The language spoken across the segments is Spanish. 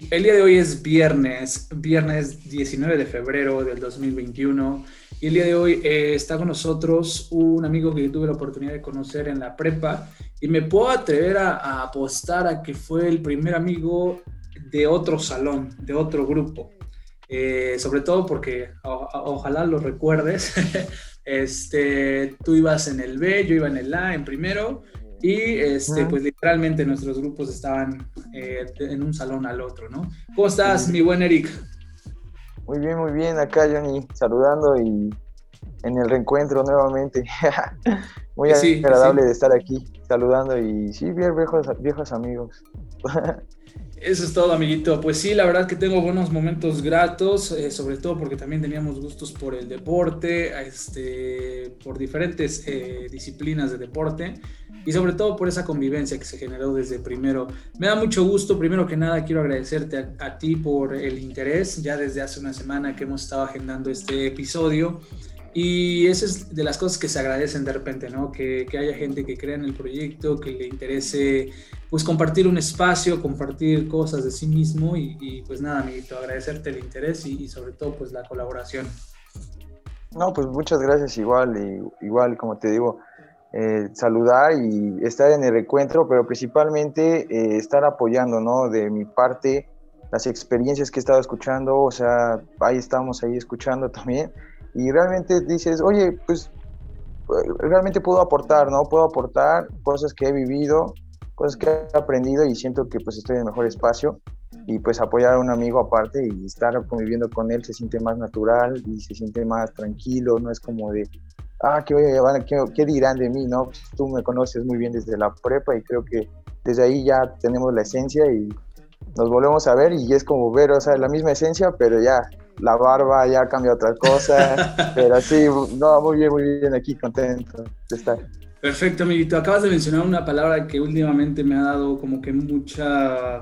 El día de hoy es viernes, viernes 19 de febrero del 2021. Y el día de hoy eh, está con nosotros un amigo que tuve la oportunidad de conocer en la prepa. Y me puedo atrever a, apostar a que fue el primer amigo de otro salón, de otro grupo. Eh, sobre todo porque ojalá lo recuerdes. este, tú ibas en el B, yo iba en el A en primero y este, pues literalmente nuestros grupos estaban eh, en un salón al otro, ¿no? ¿Cómo estás, mi buen Eric? Muy bien, muy bien. Acá, Johnny, saludando y en el reencuentro nuevamente. muy agradable de estar aquí, saludando y sí, bien viejos, viejos amigos. Eso es todo, amiguito. Pues sí, la verdad que tengo buenos momentos gratos, eh, sobre todo porque también teníamos gustos por el deporte, este, por diferentes eh, disciplinas de deporte y sobre todo por esa convivencia que se generó desde primero. Me da mucho gusto, primero que nada quiero agradecerte a ti por el interés, ya desde hace una semana que hemos estado agendando este episodio. Y eso es de las cosas que se agradecen de repente, ¿no? Que, que, haya gente que crea en el proyecto, que le interese, pues, compartir un espacio, compartir cosas de sí mismo y, pues nada, amiguito, agradecerte el interés y, sobre todo, pues, la colaboración. No, pues muchas gracias igual, y, igual, como te digo, eh, saludar y estar en el encuentro, pero principalmente eh, estar apoyando, ¿no? De mi parte, las experiencias que he estado escuchando, o sea, ahí estamos ahí escuchando también y realmente dices, oye, pues realmente puedo aportar, ¿no? Puedo aportar cosas que he vivido, cosas que he aprendido y siento que pues estoy en el mejor espacio y pues apoyar a un amigo aparte y estar conviviendo con él se siente más natural y se siente más tranquilo, no es como de, ah, ¿qué, voy a llevar? ¿Qué, dirán de mí? No, tú me conoces muy bien desde la prepa y creo que desde ahí ya tenemos la esencia y nos volvemos a ver y es como ver, o sea, la misma esencia, pero ya la barba ya cambia otra cosa, pero sí, no, muy bien, muy bien aquí, contento de estar. Perfecto, amiguito. Acabas de mencionar una palabra que últimamente me ha dado como que mucha,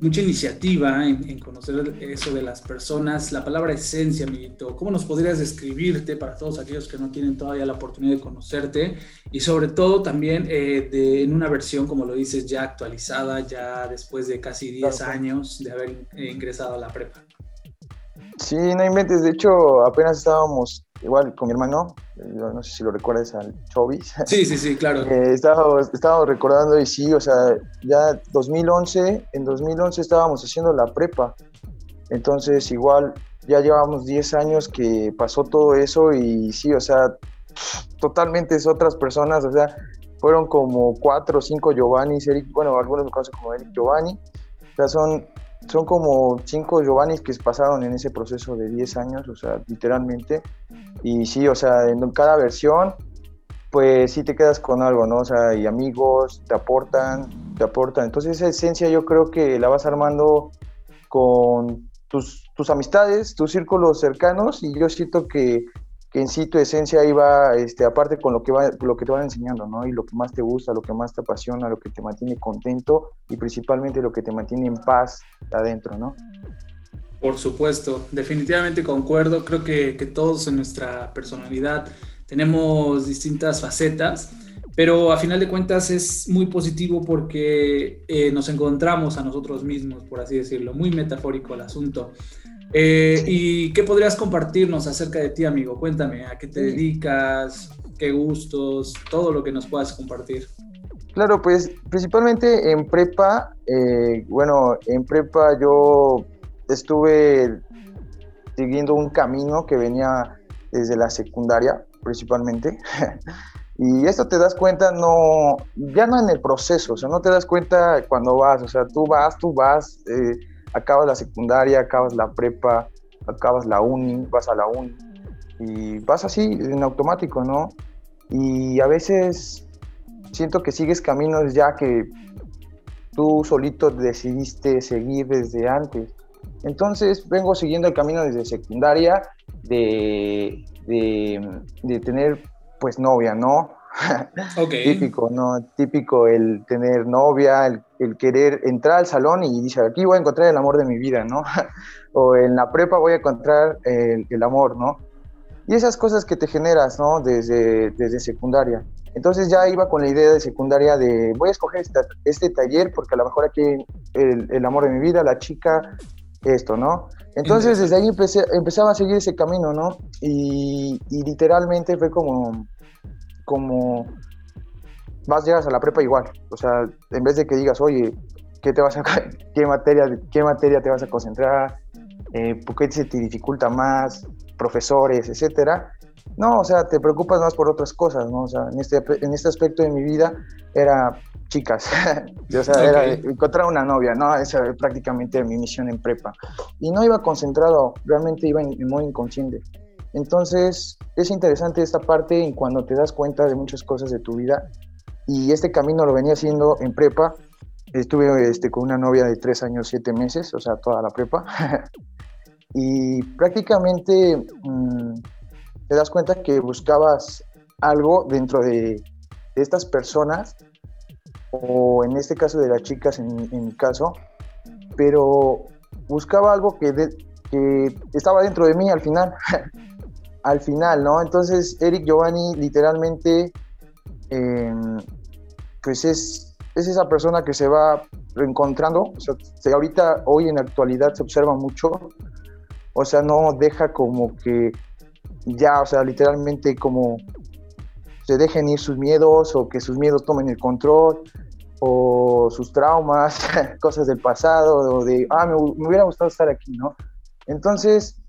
mucha iniciativa en, conocer eso de las personas. La palabra esencia, amiguito. ¿Cómo nos podrías describirte para todos aquellos que no tienen todavía la oportunidad de conocerte? Y sobre todo también eh, de, en una versión, como lo dices, ya actualizada, ya después de casi 10 años de haber ingresado a la prepa. Sí, no inventes. De hecho, apenas estábamos igual con mi hermano, no sé si lo recuerdas al Chovis. Sí, sí, sí, claro. Eh, estábamos, recordando y sí, o sea, ya 2011, en 2011 estábamos haciendo la prepa. Entonces, igual, ya llevamos 10 años que pasó todo eso y sí, o sea, totalmente es otras personas, o sea, fueron como cuatro o cinco Giovanni, Eric, bueno, algunos me conocen como Eric Giovanni, o sea, son son como cinco Giovannis que pasaron en ese proceso de 10 años, o sea, literalmente. Y sí, o sea, en cada versión, pues sí te quedas con algo, ¿no? O sea, y amigos te aportan, te aportan. Entonces esa esencia yo creo que la vas armando con tus, tus amistades, tus círculos cercanos, y yo siento que que en sí tu esencia iba, este, aparte con lo que, va, lo que te van enseñando, ¿no? Y lo que más te gusta, lo que más te apasiona, lo que te mantiene contento y principalmente lo que te mantiene en paz adentro, ¿no? Por supuesto, definitivamente concuerdo. Creo que, que todos en nuestra personalidad tenemos distintas facetas, pero a final de cuentas es muy positivo porque eh, nos encontramos a nosotros mismos, por así decirlo, muy metafórico el asunto. Eh, ¿Y qué podrías compartirnos acerca de ti, amigo? Cuéntame, ¿a qué te dedicas? ¿Qué gustos? Todo lo que nos puedas compartir. Claro, pues principalmente en prepa, eh, bueno, en prepa yo estuve siguiendo un camino que venía desde la secundaria, principalmente. y esto te das cuenta no, ya no en el proceso, o sea, no te das cuenta cuando vas, o sea, tú vas, tú vas. Eh, acabas la secundaria, acabas la prepa, acabas la uni, vas a la uni y vas así en automático, ¿no? Y a veces siento que sigues caminos ya que tú solito decidiste seguir desde antes. Entonces vengo siguiendo el camino desde secundaria de, de, tener pues novia, ¿no? Típico, ¿no? Típico el tener novia, el, querer entrar al salón y dice, aquí voy a encontrar el amor de mi vida, ¿no? o en la prepa voy a encontrar el, amor, ¿no? Y esas cosas que te generas, ¿no? Desde, desde secundaria. Entonces ya iba con la idea de secundaria de voy a escoger este, este taller porque a lo mejor aquí el, el, amor de mi vida, la chica, esto, ¿no? Entonces desde ahí empecé, empezaba a seguir ese camino, ¿no? Y, y literalmente fue como, como, vas, llegas a la prepa igual, o sea, en vez de que digas, oye, ¿qué, te vas a, qué, materia, qué materia te vas a concentrar? Eh, ¿Por qué se te dificulta más? Profesores, etcétera no, o sea, te preocupas más por otras cosas, ¿no? O sea, en este, en este aspecto de mi vida era chicas, o sea, era encontrar una novia, ¿no? Esa era prácticamente mi misión en prepa. Y no iba concentrado, realmente iba modo inconsciente. Entonces, es interesante esta parte en cuando te das cuenta de muchas cosas de tu vida. Y este camino lo venía haciendo en prepa. Estuve este, con una novia de tres años, siete meses, o sea, toda la prepa. y prácticamente... Mmm, te das cuenta que buscabas algo dentro de, estas personas, o en este caso de las chicas, en, mi caso, pero buscaba algo que estaba dentro de mí al final, al final, ¿no? Entonces, Eric Giovanni literalmente, em, pues es, es esa persona que se va reencontrando, o sea, ahorita, hoy en la actualidad se observa mucho, o sea, no deja como que ya, o sea, literalmente como se dejen ir sus miedos o que sus miedos tomen el control o sus traumas, cosas del pasado o de, ah, me, hubiera gustado estar aquí, ¿no? Entonces,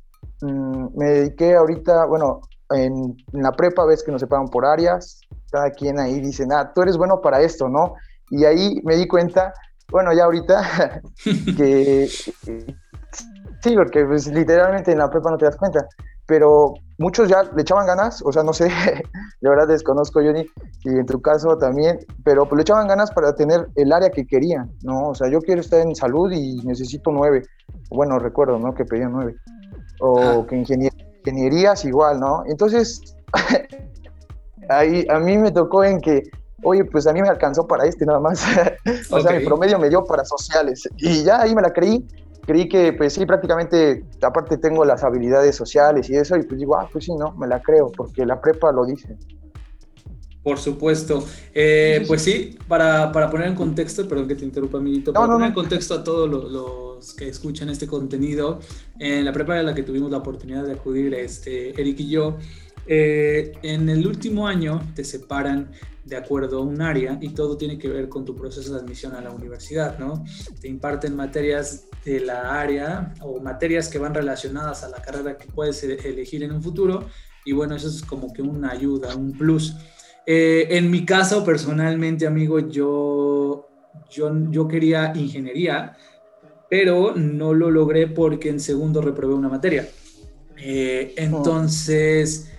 mm, me dediqué ahorita, bueno, en, la prepa ves que nos separan por áreas, cada quien ahí dice, ah, tú eres bueno para esto, ¿no? Y ahí me di cuenta, bueno, ya ahorita, que sí, porque pues, literalmente en la prepa no te das cuenta, pero muchos ya le echaban ganas, o sea, no sé, de verdad desconozco, Johnny, y en tu caso también, pero pues le echaban ganas para tener el área que querían, ¿no? O sea, yo quiero estar en salud y necesito nueve. Bueno, recuerdo, ¿no? Que pedían nueve. O que ingenierías igual, ¿no? Entonces, ahí a mí me tocó en que, oye, pues a mí me alcanzó para este nada más. o sea, mi promedio me dio para sociales. Y ya ahí me la creí creí que, pues sí, prácticamente, aparte tengo las habilidades sociales y eso, y pues digo, ah, pues sí, no, me la creo, porque la prepa lo dice. Por supuesto. Eh, pues sí, para, para, poner en contexto, perdón que te interrumpa, amiguito, para poner en contexto a todos los, que escuchan este contenido, en la prepa en la que tuvimos la oportunidad de acudir, este, Eric y yo, eh, en el último año te separan de acuerdo a un área y todo tiene que ver con tu proceso de admisión a la universidad, ¿no? Te imparten materias de la área o materias que van relacionadas a la carrera que puedes e-, elegir en un futuro y bueno, eso es como que una ayuda, un plus. Eh, en mi caso, personalmente, amigo, yo, yo, yo quería ingeniería, pero no lo logré porque en segundo reprobé una materia. Eh, oh. entonces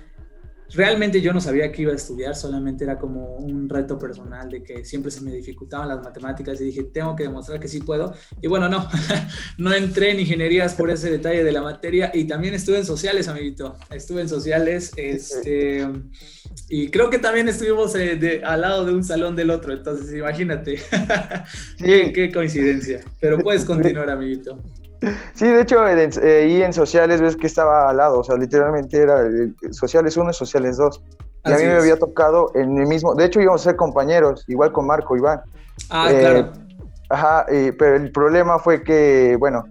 realmente yo no sabía que iba a estudiar, solamente era como un reto personal de que siempre se me dificultaban las matemáticas y dije, tengo que demostrar que sí puedo. Y bueno, no, no entré en ingenierías por ese detalle de la materia y también estuve en sociales, amiguito. Estuve en sociales este, y creo que también estuvimos eh, al lado de un salón del otro, entonces imagínate. qué, qué coincidencia. Pero puedes continuar, amiguito. Sí, de hecho, eh, ahí en sociales ves que estaba al lado, o sea, literalmente era sociales 1 y sociales 2. Y a mí me había tocado en el mismo, de hecho íbamos a ser compañeros, igual con Marco, Iván. Ah, eh, claro. Ajá, pero el problema fue que, bueno,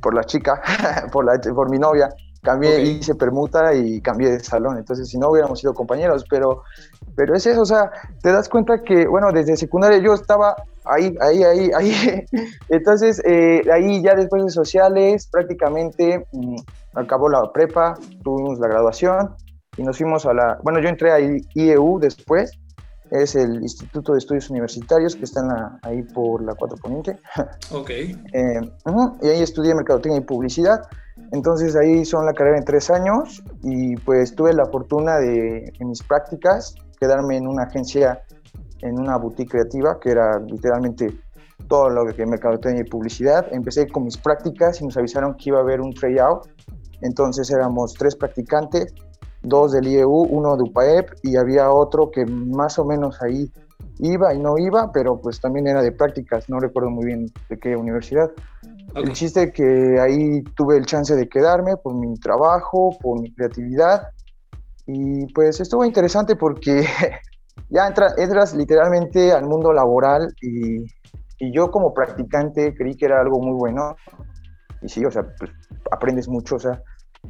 por la chica, por, la, por mi novia, cambié, hice permuta y cambié de salón. Entonces, si no hubiéramos sido compañeros, pero, pero es eso, o sea, te das cuenta que, bueno, desde secundaria yo estaba ahí, ahí, ahí, ahí. Entonces, eh, ahí ya después de sociales, prácticamente mm, acabó la prepa, tuvimos la graduación y nos fuimos a la, bueno, yo entré a IEU después, es el Instituto de Estudios Universitarios que está en la, ahí por la Cuatro Poniente. Ok. Eh, y ahí estudié Mercadotecnia y Publicidad. Entonces ahí son la carrera en tres años y pues tuve la fortuna de en mis prácticas quedarme en una agencia en una boutique creativa que era literalmente todo lo que mercadotecnia y publicidad. Empecé con mis prácticas y nos avisaron que iba a haber un tryout. Entonces éramos tres practicantes, dos del IEU, uno de UPAEP y había otro que más o menos ahí iba y no iba, pero pues también era de prácticas, no recuerdo muy bien de qué universidad. El chiste que ahí tuve el chance de quedarme por mi trabajo, por mi creatividad Y pues estuvo interesante porque ya entras literalmente al mundo laboral y, y, yo como practicante creí que era algo muy bueno. Y sí, o sea, pues, aprendes mucho, o sea,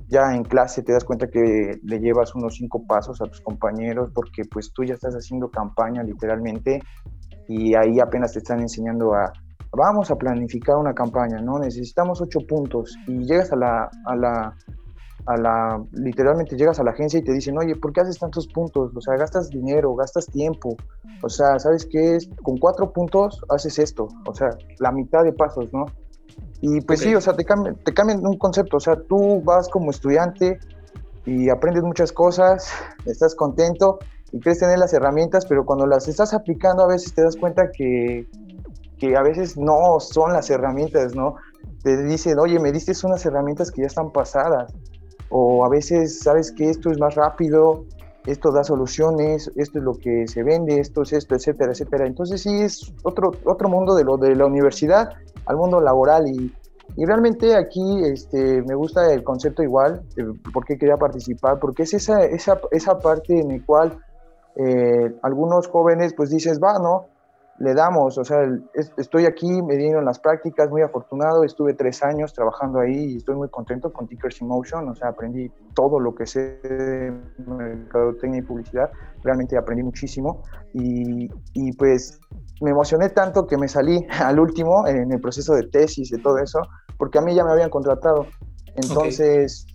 ya en clase te das cuenta que le llevas unos cinco pasos a tus compañeros porque pues tú ya estás haciendo campaña literalmente y ahí apenas te están enseñando a, vamos a planificar una campaña, ¿no? Necesitamos ocho puntos y llegas a la, a la, a la, literalmente llegas a la agencia y te dicen, oye, ¿por qué haces tantos puntos? O sea, gastas dinero, gastas tiempo, o sea, ¿sabes qué es? Con cuatro puntos haces esto, o sea, la mitad de pasos, ¿no? Y pues sí, o sea, te cambian, te cambian un concepto, o sea, tú vas como estudiante y aprendes muchas cosas, estás contento y crees tener las herramientas, pero cuando las estás aplicando a veces te das cuenta que, que a veces no son las herramientas, ¿no? Te dicen, oye, me diste unas herramientas que ya están pasadas, o a veces sabes que esto es más rápido, esto da soluciones, esto es lo que se vende, esto es esto, etcétera, etcétera. Entonces sí es otro, otro mundo de lo de la universidad al mundo laboral y, y realmente aquí este, me gusta el concepto igual, porque quería participar, porque es esa, esa, esa parte en la cual eh, algunos jóvenes pues dices, va, ¿no? Le damos, o sea, estoy aquí, me dieron las prácticas, muy afortunado, estuve tres años trabajando ahí y estoy muy contento con Tickers Emotion, o sea, aprendí todo lo que sé de mercadotecnia y publicidad, realmente aprendí muchísimo y, y, pues me emocioné tanto que me salí al último en el proceso de tesis y todo eso, porque a mí ya me habían contratado, entonces...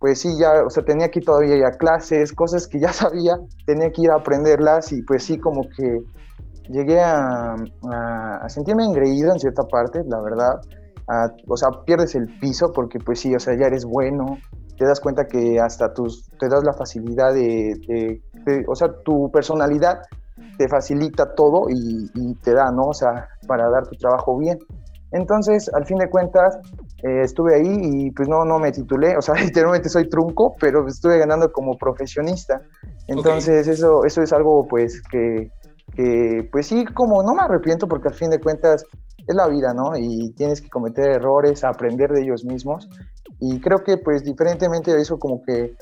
Pues sí, ya, o sea, tenía que ir todavía a clases, cosas que ya sabía, tenía que ir a aprenderlas y pues sí, como que llegué a, sentirme engreído en cierta parte, la verdad. o sea, pierdes el piso porque pues sí, o sea, ya eres bueno, te das cuenta que hasta tus, te das la facilidad de, o sea, tu personalidad te facilita todo y, te da, ¿no? O sea, para dar tu trabajo bien. Entonces, al fin de cuentas, eh, estuve ahí y pues no, no me titulé, o sea, literalmente soy trunco, pero estuve ganando como profesionista. Entonces, eso, eso es algo pues que, que pues sí, como no me arrepiento porque al fin de cuentas es la vida, ¿no? Y tienes que cometer errores, aprender de ellos mismos. Y creo que pues diferentemente de eso como que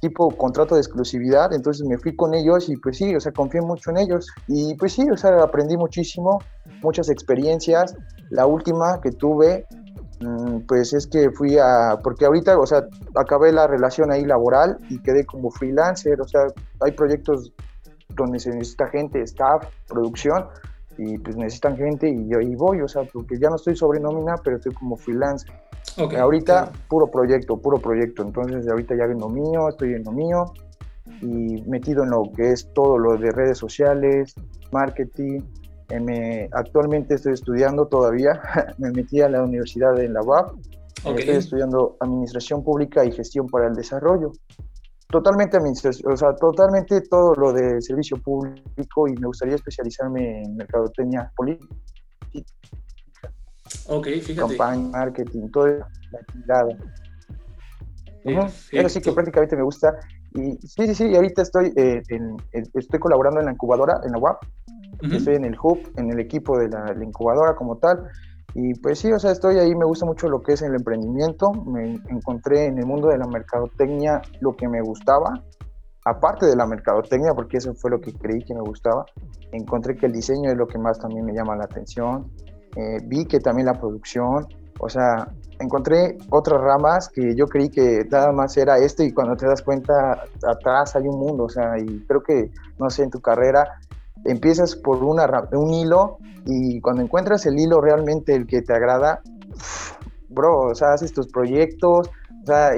tipo contrato de exclusividad, entonces me fui con ellos y pues sí, o sea, confié mucho en ellos. Y pues sí, o sea, aprendí muchísimo, muchas experiencias. La última que tuve, mm, pues es que fui a, porque ahorita, o sea, acabé la relación ahí laboral y quedé como freelancer, o sea, hay proyectos donde se necesita gente, staff, producción, y pues necesitan gente y yo ahí voy, o sea, porque ya no estoy sobre nómina, pero estoy como freelance. ahorita puro proyecto, puro proyecto, entonces ahorita ya en lo mío, estoy en lo mío y metido en lo que es todo lo de redes sociales, marketing. Eh, me, actualmente estoy estudiando todavía, me metí a la universidad en la UAP, estoy estudiando administración pública y gestión para el desarrollo totalmente o sea, totalmente todo lo de servicio público y me gustaría especializarme en mercadotecnia política. Ok, fíjate. Campaña, marketing, toda la. Pero sí que prácticamente me gusta. Y sí, sí, sí, ahorita estoy, eh, en, estoy colaborando en la incubadora, en la UAP. Estoy en el hub, en el equipo de la incubadora como tal. Y pues sí, o sea, estoy ahí, me gusta mucho lo que es el emprendimiento, me encontré en el mundo de la mercadotecnia lo que me gustaba, aparte de la mercadotecnia, porque eso fue lo que creí que me gustaba, encontré que el diseño es lo que más también me llama la atención, eh, vi que también la producción, o sea, encontré otras ramas que yo creí que nada más era esto y cuando te das cuenta atrás hay un mundo, o sea, y creo que, no sé, en tu carrera empiezas por un hilo y cuando encuentras el hilo realmente el que te agrada, bro, o sea, haces tus proyectos,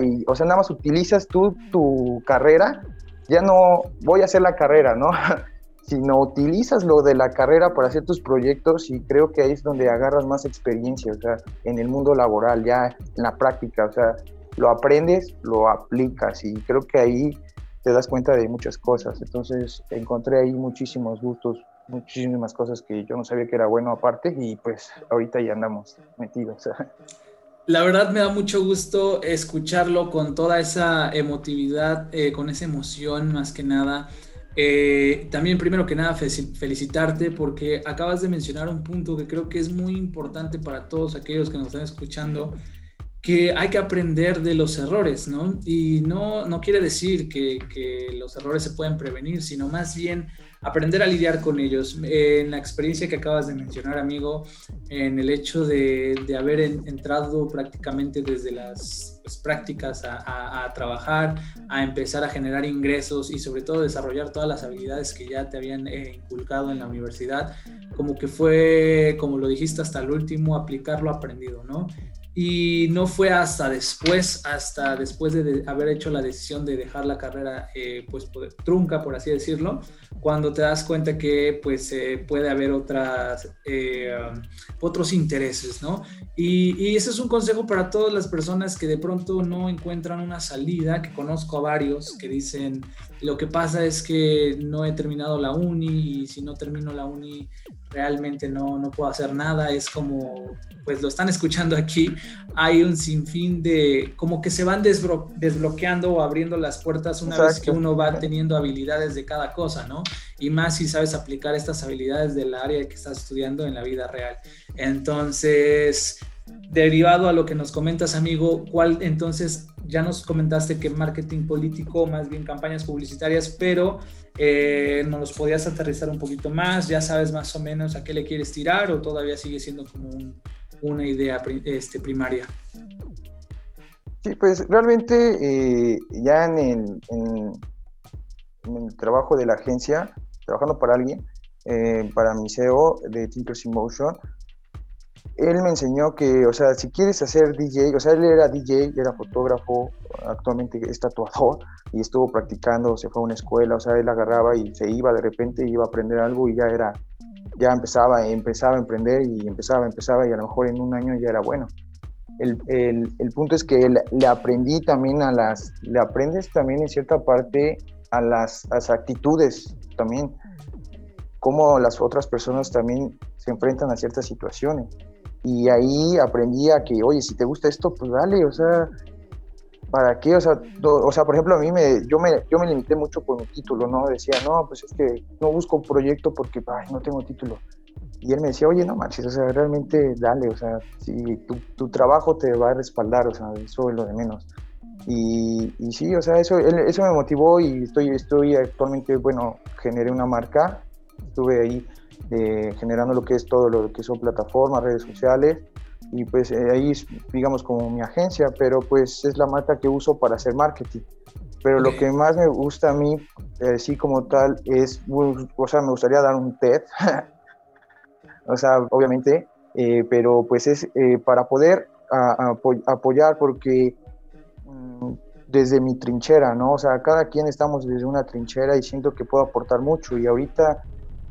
y, o sea, nada más utilizas tú tu carrera, ya no voy a hacer la carrera, ¿no? sino utilizas lo de la carrera para hacer tus proyectos y creo que ahí es donde agarras más experiencia, o sea, en el mundo laboral, ya en la práctica, o sea, lo aprendes, lo aplicas y creo que ahí te das cuenta de muchas cosas. Entonces encontré ahí muchísimos gustos, muchísimas cosas que yo no sabía que era bueno aparte y pues ahorita ya andamos metidos. La verdad me da mucho gusto escucharlo con toda esa emotividad, eh, con esa emoción más que nada. Eh, también primero que nada felicitarte porque acabas de mencionar un punto que creo que es muy importante para todos aquellos que nos están escuchando que hay que aprender de los errores, ¿no? Y no, no quiere decir que, los errores se pueden prevenir, sino más bien aprender a lidiar con ellos. En la experiencia que acabas de mencionar, amigo, en el hecho de, haber entrado prácticamente desde las pues, prácticas a, a, trabajar, a empezar a generar ingresos y sobre todo desarrollar todas las habilidades que ya te habían eh, inculcado en la universidad, como que fue, como lo dijiste hasta el último, aplicar lo aprendido, ¿no? Y no fue hasta después, hasta después de, haber hecho la decisión de dejar la carrera, eh, pues trunca, por así decirlo, cuando te das cuenta que pues eh, puede haber otras, eh, um, otros intereses, ¿no? Y, y, ese es un consejo para todas las personas que de pronto no encuentran una salida, que conozco a varios que dicen, lo que pasa es que no he terminado la uni y si no termino la uni realmente no, no puedo hacer nada, es como, pues lo están escuchando aquí, hay un sinfín de, como que se van desbloqueando o abriendo las puertas una vez que uno va teniendo habilidades de cada cosa, ¿no? Y más si sabes aplicar estas habilidades del área que estás estudiando en la vida real. Entonces, derivado a lo que nos comentas, amigo, ¿cuál entonces ya nos comentaste que marketing político, más bien campañas publicitarias, pero eh, nos los podías aterrizar un poquito más, ya sabes más o menos a qué le quieres tirar o todavía sigue siendo como una idea este, primaria. Sí, pues realmente eh, ya en el, en, el, trabajo de la agencia, trabajando para alguien, eh, para mi CEO de Thinkers in Motion, él me enseñó que, o sea, si quieres hacer DJ, o sea, él era DJ, era fotógrafo, actualmente es tatuador y estuvo practicando, se fue a una escuela, o sea, él agarraba y se iba de repente, iba a aprender algo y ya era, ya empezaba, empezaba a emprender y empezaba, empezaba y a lo mejor en un año ya era bueno. El, el, el punto es que le aprendí también a las, le aprendes también en cierta parte a las, a las actitudes también, cómo las otras personas también se enfrentan a ciertas situaciones y ahí aprendí a que, oye, si te gusta esto, pues dale, o sea, ¿para qué? O sea, o sea, por ejemplo, a mí me yo, me, yo me limité mucho por mi título, ¿no? Decía, no, pues es que no busco un proyecto porque, ay, no tengo título. Y él me decía, oye, no manches, o sea, realmente dale, o sea, si tu, tu trabajo te va a respaldar, o sea, eso es lo de menos. Y, y sí, o sea, eso, eso me motivó y estoy, estoy actualmente, bueno, generé una marca, estuve ahí eh, generando lo que es todo lo que son plataformas, redes sociales y pues eh, ahí es, digamos como mi agencia, pero pues es la marca que uso para hacer marketing. Pero lo que más me gusta a mí, eh, sí como tal, es, o sea, me gustaría dar un TED, o sea, obviamente, pero pues es para poder apoyar porque mm, desde mi trinchera, ¿no? O sea, cada quien estamos desde una trinchera y siento que puedo aportar mucho y ahorita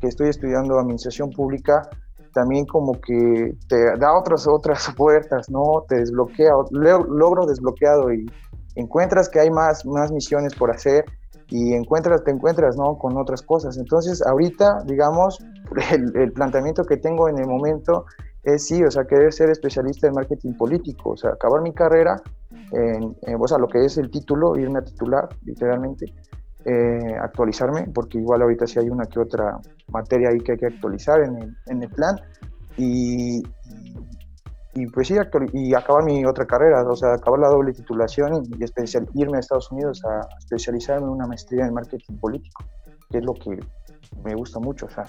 estoy estudiando administración pública, también como que te da otras, otras puertas, ¿no? Te desbloquea, logro desbloqueado y encuentras que hay más, más misiones por hacer y encuentras, te encuentras, ¿no? Con otras cosas. Entonces, ahorita, digamos, el, planteamiento que tengo en el momento es sí, o sea, querer ser especialista en marketing político, o sea, acabar mi carrera, en, o sea, lo que es el título, irme a titular, literalmente, eh, actualizarme, porque igual ahorita sí hay una que otra materia ahí que hay que actualizar en el, en el plan. Y, y pues sí, y acabar mi otra carrera, o sea, acabar la doble titulación y, especial, irme a Estados Unidos a especializarme en una maestría en marketing político, que es lo que me gusta mucho, o sea,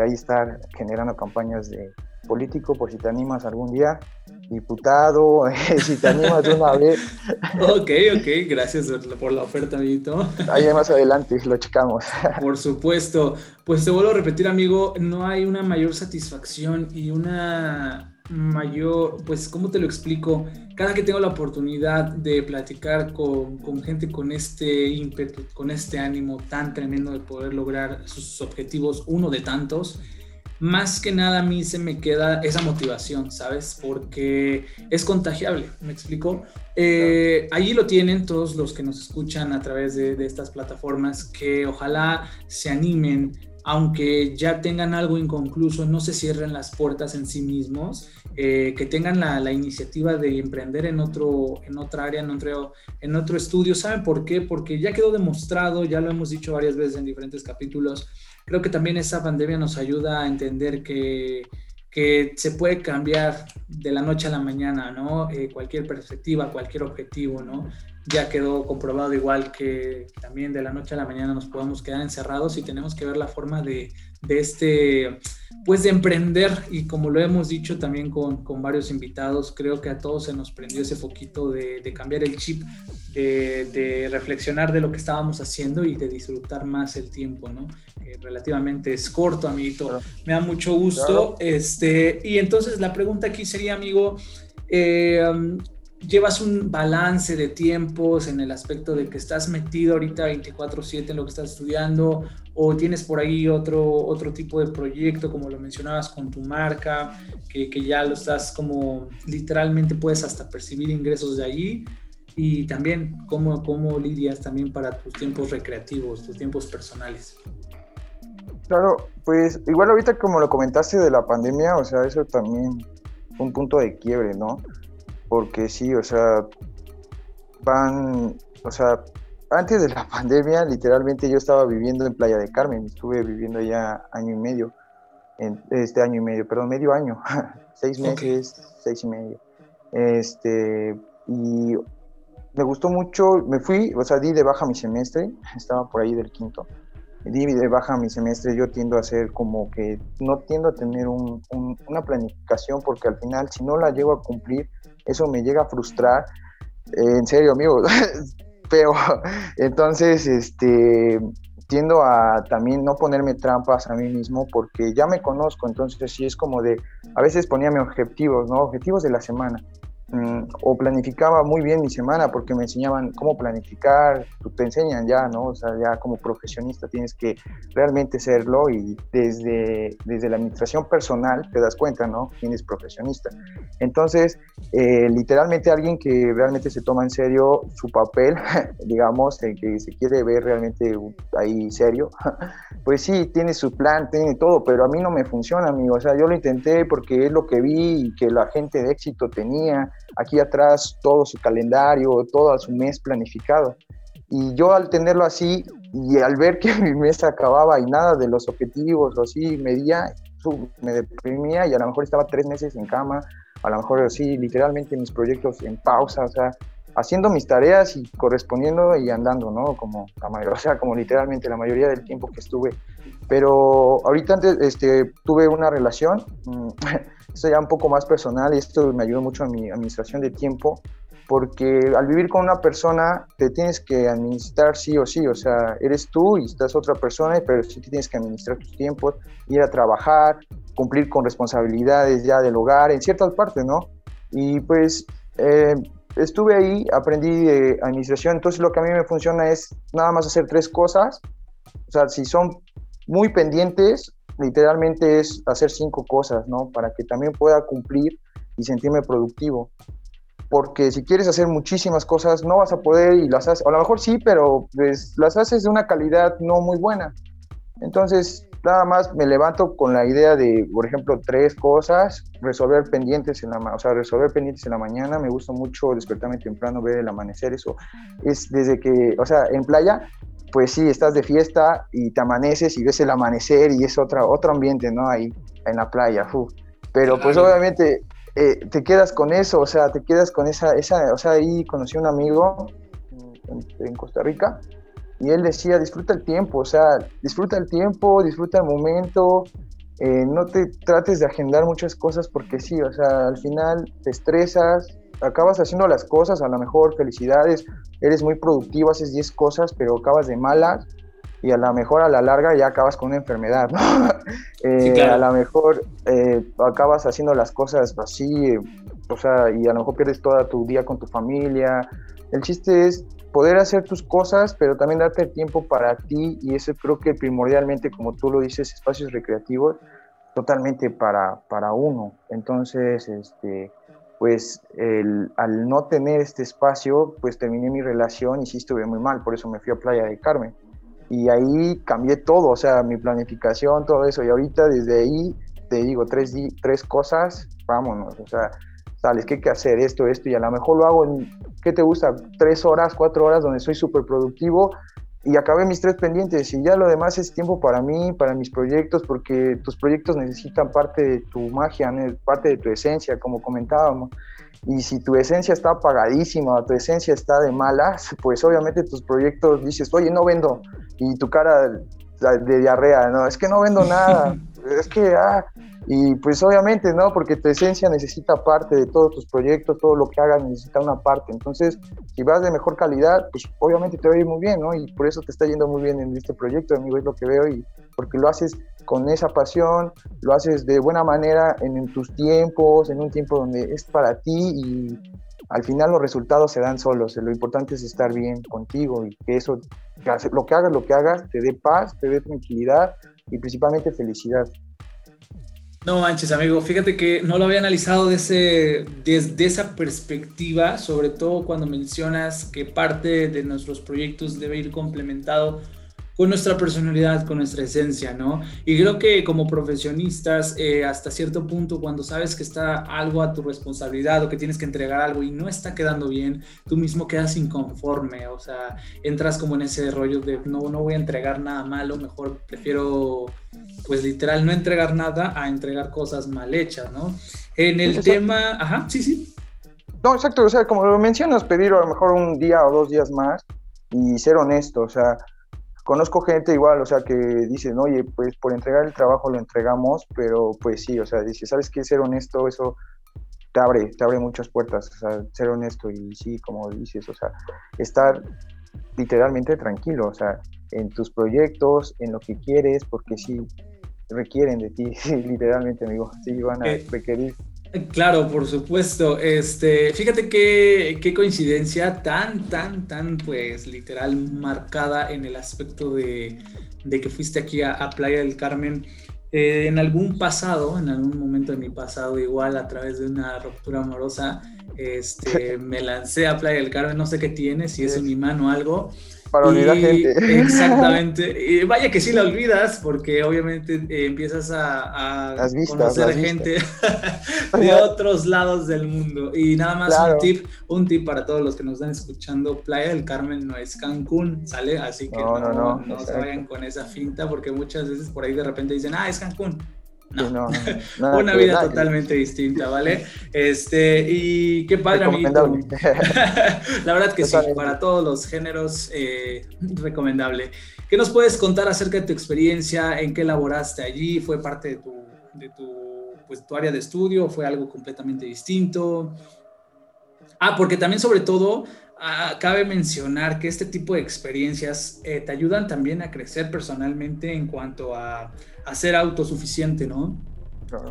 ahí estar generando campañas de político por si te animas algún día, diputado, si te animas de una vez. Ok, ok, gracias por la oferta, amiguito. Ahí más adelante lo checamos. Por supuesto. Pues te vuelvo a repetir, amigo, no hay una mayor satisfacción y una mayor, pues, ¿cómo te lo explico? Cada que tengo la oportunidad de platicar con, con, gente con este ímpetu, con este ánimo tan tremendo de poder lograr sus objetivos, uno de tantos, más que nada a mí se me queda esa motivación, ¿sabes? Porque es contagiable, ¿me explico? Eh, allí lo tienen todos los que nos escuchan a través de, de estas plataformas, que ojalá se animen aunque ya tengan algo inconcluso, no se cierren las puertas en sí mismos, eh, que tengan la, iniciativa de emprender en, otro, en otra área, en otro, en otro estudio. ¿Saben por qué? Porque ya quedó demostrado, ya lo hemos dicho varias veces en diferentes capítulos, creo que también esa pandemia nos ayuda a entender que se puede cambiar de la noche a la mañana, ¿no? Eh, cualquier perspectiva, cualquier objetivo, ¿no? Ya quedó comprobado igual que también de la noche a la mañana nos podemos quedar encerrados y tenemos que ver la forma de, de este, pues de emprender y como lo hemos dicho también con, con, varios invitados, creo que a todos se nos prendió ese foquito de, de cambiar el chip, de, de, reflexionar de lo que estábamos haciendo y de disfrutar más el tiempo, ¿no? relativamente es corto, amiguito. Me da mucho gusto. Este, y entonces la pregunta aquí sería, amigo, eh, ¿llevas un balance de tiempos en el aspecto de que estás metido ahorita 24/7 en lo que estás estudiando o tienes por ahí otro, otro tipo de proyecto, como lo mencionabas con tu marca, que, que ya lo estás como literalmente puedes hasta percibir ingresos de allí? Y también, ¿cómo, ¿cómo lidias también para tus tiempos recreativos, tus tiempos personales? Claro, pues igual ahorita como lo comentaste de la pandemia, o sea, eso también fue un punto de quiebre, ¿no? Porque sí, o sea, van, o sea, antes de la pandemia, literalmente yo estaba viviendo en Playa de Carmen, estuve viviendo ya año y medio, en, este año y medio, perdón, medio año, seis meses, seis y medio. Este, y me gustó mucho, me fui, o sea, di de baja mi semestre, estaba por ahí del quinto de baja mi semestre, yo tiendo a ser como que no tiendo a tener una planificación porque al final si no la llego a cumplir, eso me llega a frustrar. Eh, en serio, amigo, pero entonces este tiendo a también no ponerme trampas a mí mismo porque ya me conozco, entonces sí es como de, a veces ponía mis objetivos, ¿no? Objetivos de la semana. Mm, o planificaba muy bien mi semana porque me enseñaban cómo planificar, te enseñan ya, ¿no? O sea, ya como profesionista tienes que realmente serlo y desde, desde la administración personal te das cuenta, ¿no? Quién es profesionista. Entonces, eh, literalmente alguien que realmente se toma en serio su papel, digamos, el que se quiere ver realmente ahí serio, pues sí, tiene su plan, tiene todo, pero a mí no me funciona, amigo. O sea, yo lo intenté porque es lo que vi y que la gente de éxito tenía aquí atrás todo su calendario, todo su mes planificado. Y yo al tenerlo así y al ver que mi mes acababa y nada de los objetivos o así medía, me deprimía y a lo mejor estaba tres meses en cama, a lo mejor así literalmente mis proyectos en pausa, o sea, haciendo mis tareas y correspondiendo y andando, ¿no? Como la o sea, como literalmente la mayoría del tiempo que estuve. Pero ahorita antes este, tuve una relación, mm, esto ya un poco más personal y esto me ayudó mucho a mi administración de tiempo, porque al vivir con una persona te tienes que administrar sí o sí, o sea, eres tú y estás otra persona, pero sí tienes que administrar tus tiempos, ir a trabajar, cumplir con responsabilidades ya del hogar, en ciertas partes, ¿no? Y pues eh, estuve ahí, aprendí de administración, entonces lo que a mí me funciona es nada más hacer tres cosas, o sea, si son muy pendientes, literalmente es hacer cinco cosas, ¿no? Para que también pueda cumplir y sentirme productivo. Porque si quieres hacer muchísimas cosas, no vas a poder y las haces, a lo mejor sí, pero pues, las haces de una calidad no muy buena. Entonces, nada más me levanto con la idea de, por ejemplo, tres cosas, resolver pendientes en la, o sea, resolver pendientes en la mañana, me gusta mucho despertarme temprano, ver el amanecer, eso es desde que, o sea, en playa pues sí, estás de fiesta y te amaneces y ves el amanecer y es otra, otro ambiente, ¿no? Ahí en la playa, pero pues obviamente eh, te quedas con eso, o sea, te quedas con esa, esa o sea, ahí conocí a un amigo en, Costa Rica y él decía, disfruta el tiempo, o sea, disfruta el tiempo, disfruta el momento, eh, no te trates de agendar muchas cosas porque sí, o sea, al final te estresas, acabas haciendo las cosas, a lo mejor felicidades, eres muy productivo, haces 10 cosas, pero acabas de malas y a lo mejor a la larga ya acabas con una enfermedad, ¿no? Eh, a lo mejor eh, acabas haciendo las cosas así, o sea, y a lo mejor pierdes todo tu día con tu familia. El chiste es poder hacer tus cosas, pero también darte tiempo para ti y eso creo que primordialmente, como tú lo dices, espacios recreativos, totalmente para, para uno. Entonces, este, pues al no tener este espacio, pues terminé mi relación y sí estuve muy mal, por eso me fui a Playa de Carmen. Y ahí cambié todo, o sea, mi planificación, todo eso. Y ahorita desde ahí te digo tres, tres cosas, vámonos, o sea, sales, ¿qué hay que hacer? Esto, esto, y a lo mejor lo hago en, ¿qué te gusta? Tres horas, cuatro horas, donde soy súper productivo y acabé mis tres pendientes y ya lo demás es tiempo para mí, para mis proyectos, porque tus proyectos necesitan parte de tu magia, parte de tu esencia, como comentábamos. Y si tu esencia está apagadísima, tu esencia está de malas, pues obviamente tus proyectos dices, oye, no vendo. Y tu cara de diarrea, no, es que no vendo nada, es que, ah, y pues obviamente, ¿no? Porque tu esencia necesita parte de todos tus proyectos, todo lo que hagas necesita una parte. Entonces, si vas de mejor calidad, pues obviamente te va a ir muy bien, ¿no? Y por eso te está yendo muy bien en este proyecto, amigo, es lo que veo, y porque lo haces con esa pasión, lo haces de buena manera en, en tus tiempos, en un tiempo donde es para ti y al final los resultados se dan solos. Lo importante es estar bien contigo y que eso, lo que hagas, lo que hagas, te dé paz, te dé tranquilidad y principalmente felicidad. No manches, amigo, fíjate que no lo había analizado desde, esa perspectiva, sobre todo cuando mencionas que parte de nuestros proyectos debe ir complementado con nuestra personalidad, con nuestra esencia, ¿no? Y creo que como profesionistas, eh, hasta cierto punto, cuando sabes que está algo a tu responsabilidad o que tienes que entregar algo y no está quedando bien, tú mismo quedas inconforme, o sea, entras como en ese rollo de no, no voy a entregar nada malo, mejor prefiero, pues literal, no entregar nada a entregar cosas mal hechas, ¿no? En el tema, ajá, sí, sí. No, exacto, o sea, como lo mencionas, pedir a lo mejor un día o dos días más y ser honesto, o sea, conozco gente igual, o sea, que dicen, oye, pues por entregar el trabajo lo entregamos, pero pues sí, o sea, dice, ¿sabes qué? Ser honesto, eso te abre, te abre muchas puertas, o sea, ser honesto y sí, como dices, o sea, estar literalmente tranquilo, o sea, en tus proyectos, en lo que quieres, porque sí requieren de ti, literalmente, amigo, sí van a requerir Claro, por supuesto. Este, fíjate qué, qué coincidencia tan, tan, tan, pues, literal marcada en el aspecto de, que fuiste aquí a, Playa del Carmen. Eh, en algún pasado, en algún momento de mi pasado, igual a través de una ruptura amorosa, este, me lancé a Playa del Carmen, no sé qué tiene, si es un imán o algo, para olvidar gente. Exactamente. Y vaya que sí la olvidas, porque obviamente eh, empiezas a, conocer gente de otros lados del mundo. Y nada más un tip, un tip para todos los que nos están escuchando, Playa del Carmen no es Cancún, ¿sale? Así que no, no, no se vayan con esa finta, porque muchas veces por ahí de repente dicen, ah, es Cancún. No, una vida totalmente distinta, ¿vale? Este, y qué padre, amigo. La verdad que sí, para todos los géneros, eh, recomendable. ¿Qué nos puedes contar acerca de tu experiencia? ¿En qué laboraste allí? ¿Fue parte de tu, de tu, pues, tu área de estudio? ¿Fue algo completamente distinto? Ah, porque también sobre todo Ah, cabe mencionar que este tipo de experiencias eh, te ayudan también a crecer personalmente en cuanto a, ser autosuficiente, ¿no?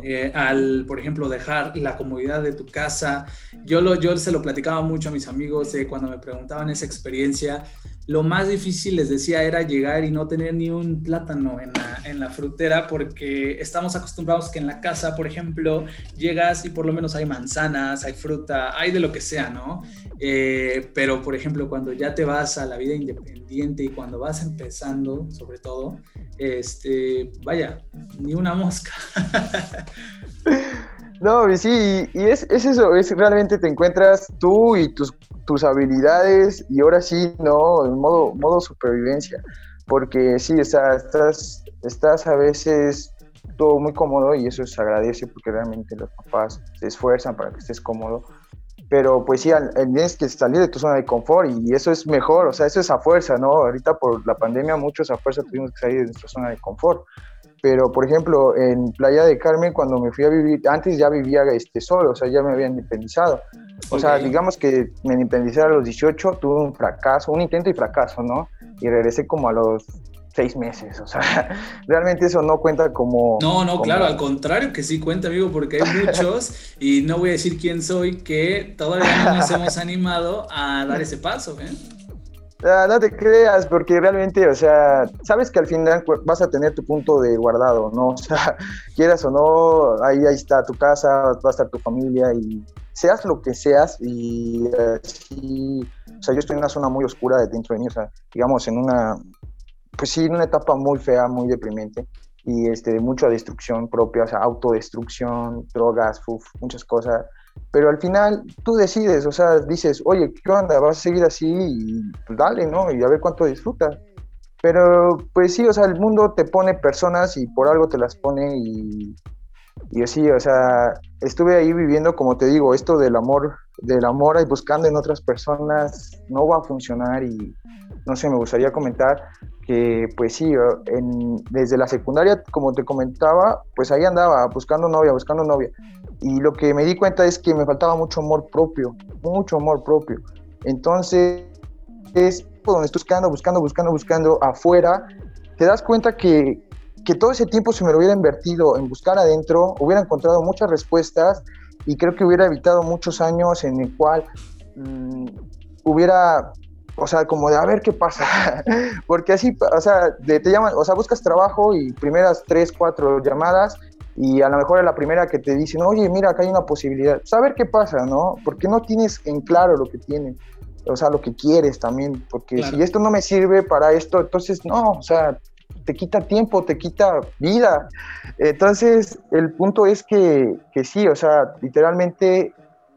Eh, al, por ejemplo, dejar la comodidad de tu casa. Yo, lo, yo se lo platicaba mucho a mis amigos eh, cuando me preguntaban esa experiencia lo más difícil, les decía, era llegar y no tener ni un plátano en la, en la, frutera porque estamos acostumbrados que en la casa, por ejemplo, llegas y por lo menos hay manzanas, hay fruta, hay de lo que sea, ¿no? Eh, pero, por ejemplo, cuando ya te vas a la vida independiente y cuando vas empezando, sobre todo, este, vaya, ni una mosca. No, sí, y es, es, eso, es realmente te encuentras tú y tus, tus habilidades y ahora sí, ¿no? En modo, modo supervivencia, porque sí, estás, estás a veces todo muy cómodo y eso se agradece porque realmente los papás se esfuerzan para que estés cómodo, pero pues sí, tienes que salir de tu zona de confort y eso es mejor, o sea, eso es a fuerza, ¿no? Ahorita por la pandemia muchos a fuerza tuvimos que salir de nuestra zona de confort, pero por ejemplo en Playa de Carmen cuando me fui a vivir, antes ya vivía este, solo, o sea, ya me había independizado. O sea, digamos que me independicé a los 18, tuve un fracaso, un intento y fracaso, ¿no? Y regresé como a los seis meses, o sea, realmente eso no cuenta como... No, no, claro, al contrario que sí cuenta, amigo, porque hay muchos, y no voy a decir quién soy, que todavía no nos hemos animado a dar ese paso, ¿eh? Ah, no te creas, porque realmente, o sea, sabes que al final vas a tener tu punto de guardado, ¿no? O sea, quieras o no, ahí, ahí está tu casa, va a estar tu familia y seas lo que seas y así, o sea, yo estoy en una zona muy oscura de dentro de mí, o sea, digamos, en una, pues sí, una etapa muy fea, muy deprimente y este, mucha destrucción propia, o sea, autodestrucción, drogas, muchas cosas pero al final tú decides, o sea, dices, oye, ¿qué onda? ¿Vas a seguir así? Y pues dale, ¿no? Y a ver cuánto disfrutas. Pero pues sí, o sea, el mundo te pone personas y por algo te las pone y, y así, o sea, estuve ahí viviendo, como te digo, esto del amor, del amor y buscando en otras personas no va a funcionar y no sé, me gustaría comentar que pues sí, desde la secundaria, como te comentaba, pues ahí andaba buscando novia, buscando novia. Y lo que me di cuenta es que me faltaba mucho amor propio, mucho amor propio. Entonces, es donde estoy buscando, buscando, buscando, buscando afuera, te das cuenta que, que todo ese tiempo se me lo hubiera invertido en buscar adentro, hubiera encontrado muchas respuestas y creo que hubiera evitado muchos años en el cual mm, hubiera o sea, como de a ver qué pasa, porque así, o sea, te llaman, o sea, buscas trabajo y primeras tres, cuatro llamadas y a lo mejor es la primera que te dicen, oye, mira, acá hay una posibilidad, saber pues, qué pasa, ¿no? Porque no tienes en claro lo que tienes, o sea, lo que quieres también, porque si esto no me sirve para esto, entonces no, o sea, te quita tiempo, te quita vida. Entonces, el punto es que, que sí, o sea, literalmente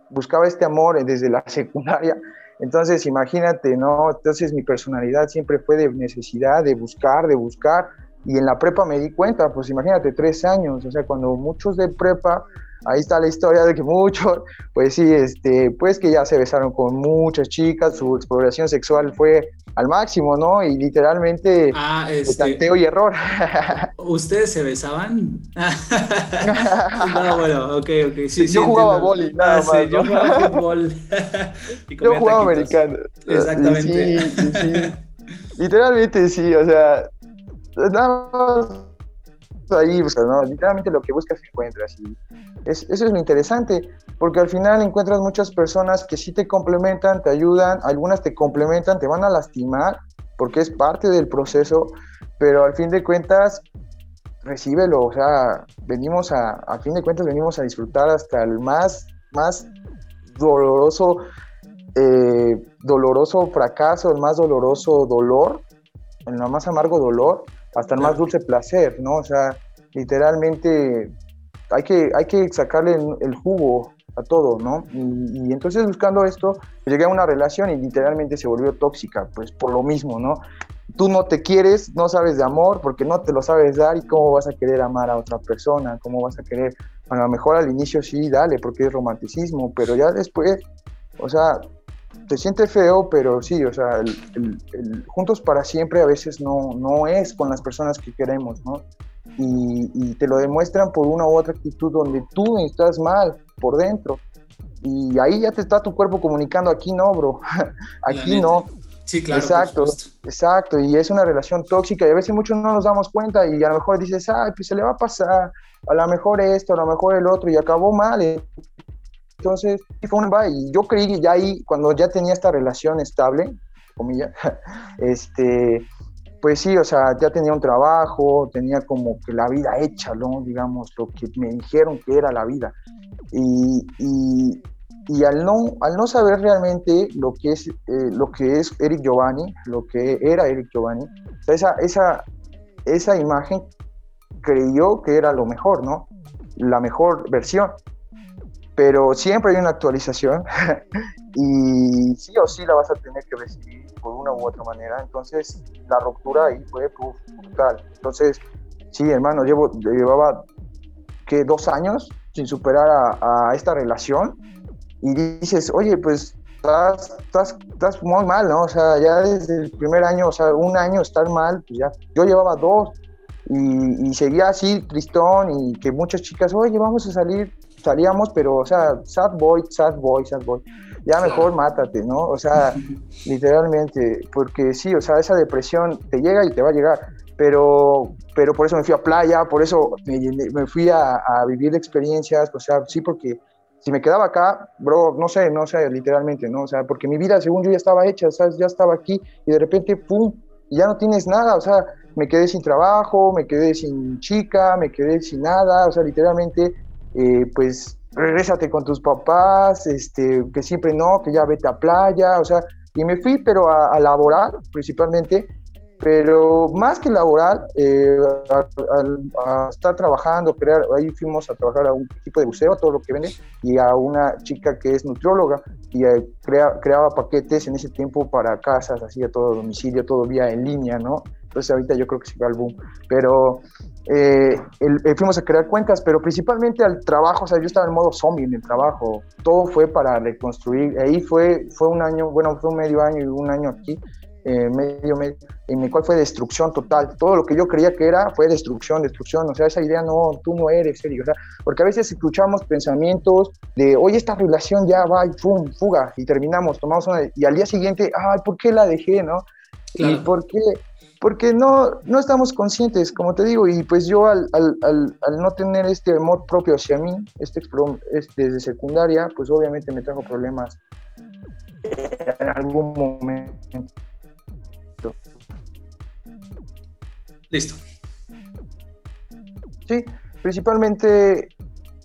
buscaba este amor desde la secundaria entonces, imagínate, ¿no? Entonces mi personalidad siempre fue de necesidad, de buscar, de buscar. Y en la prepa me di cuenta, pues imagínate, tres años, o sea, cuando muchos de prepa ahí está la historia de que muchos, pues sí, este, pues que ya se besaron con muchas chicas, su exploración sexual fue al máximo, ¿no? Y literalmente ah, este, tanteo y error. ¿Ustedes se besaban? no, bueno, ok, ok. Sí, yo jugaba boli, nada ah, más. Sí, yo jugaba fútbol. yo jugaba americano. Exactamente. Sí, sí. Literalmente sí, o sea, nada más ahí, o sea, ¿no? literalmente lo que buscas encuentras. Y es, eso es lo interesante, porque al final encuentras muchas personas que sí te complementan, te ayudan, algunas te complementan, te van a lastimar, porque es parte del proceso, pero al fin de cuentas, recíbelo, o sea, venimos a, a fin de cuentas, venimos a disfrutar hasta el más, más doloroso, eh, doloroso fracaso, el más doloroso dolor, el más amargo dolor, hasta el más dulce placer, ¿no? O sea, literalmente hay que, hay que sacarle el jugo a todo, ¿no? Y, entonces buscando esto, llegué a una relación y literalmente se volvió tóxica, pues por lo mismo, ¿no? Tú no te quieres, no sabes de amor porque no te lo sabes dar y cómo vas a querer amar a otra persona, cómo vas a querer, a lo mejor al inicio sí, dale, porque es romanticismo, pero ya después, o sea, te siente feo, pero sí, o sea, juntos para siempre a veces no, no es con las personas que queremos, ¿no? Y, te lo demuestran por una u otra actitud donde tú estás mal por dentro. Y ahí ya te está tu cuerpo comunicando, aquí no, bro, aquí no. Sí, claro. Exacto, exacto. Y es una relación tóxica y a veces muchos no nos damos cuenta y a lo mejor dices, ay, pues se le va a pasar, a lo mejor esto, a lo mejor el otro y acabó mal. Entonces, fue un y yo creí que ya ahí, cuando ya tenía esta relación estable, comillas, este, pues sí, o sea, ya tenía un trabajo, tenía como que la vida hecha, ¿no? Digamos, lo que me dijeron que era la vida. Y, y, al, no, al no saber realmente lo que, es, eh, lo que es Eric Giovanni, lo que era Eric Giovanni, esa, esa, esa imagen creyó que era lo mejor, ¿no? La mejor versión pero siempre hay una actualización y sí o sí la vas a tener que recibir por una u otra manera. Entonces, la ruptura ahí fue brutal. Entonces, sí, hermano, llevo, llevaba que dos años sin superar a, esta relación y dices, oye, pues estás, estás, estás, muy mal, ¿no? O sea, ya desde el primer año, o sea, un año estar mal, pues ya, yo llevaba dos y, y seguía así, tristón y que muchas chicas, oye, vamos a salir salíamos, pero, o sea, sad boy, sad boy, sad boy. Ya mejor mátate, ¿no? O sea, literalmente, porque sí, o sea, esa depresión te llega y te va a llegar, pero, pero por eso me fui a playa, por eso me, fui a, vivir experiencias, o sea, sí, porque si me quedaba acá, bro, no sé, no sé, literalmente, ¿no? O sea, porque mi vida, según yo, ya estaba hecha, ¿sabes? Ya estaba aquí y de repente, ¡pum! Y ya no tienes nada, o sea, me quedé sin trabajo, me quedé sin chica, me quedé sin nada, o sea, literalmente eh, pues regrésate con tus papás, este, que siempre no, que ya vete a playa, o sea, y me fui, pero a, laborar principalmente, pero más que laborar, eh, a, estar trabajando, crear, ahí fuimos a trabajar a un equipo de buceo, todo lo que vende, y a una chica que es nutrióloga, y eh, crea, creaba paquetes en ese tiempo para casas, así a todo domicilio, todo vía en línea, ¿no? Entonces ahorita yo creo que sí fue al boom. Pero eh, fuimos a crear cuentas, pero principalmente al trabajo, o sea, yo estaba en modo zombie en el trabajo. Todo fue para reconstruir. Ahí fue, fue un año, bueno, fue un medio año y un año aquí eh, medio, medio, en el cual fue destrucción total. Todo lo que yo creía que era fue destrucción, destrucción. O sea, esa idea no, tú no eres serio. O sea, porque a veces escuchamos pensamientos de, oye, esta relación ya va y pum, fuga, y terminamos, tomamos una, y al día siguiente, ay, ¿por qué la dejé, no? ¿Y por qué? Porque no, no estamos conscientes, como te digo, y pues yo al, al, al, no tener este amor propio hacia mí, este, este, desde secundaria, pues obviamente me trajo problemas en algún momento. Listo. Sí, principalmente,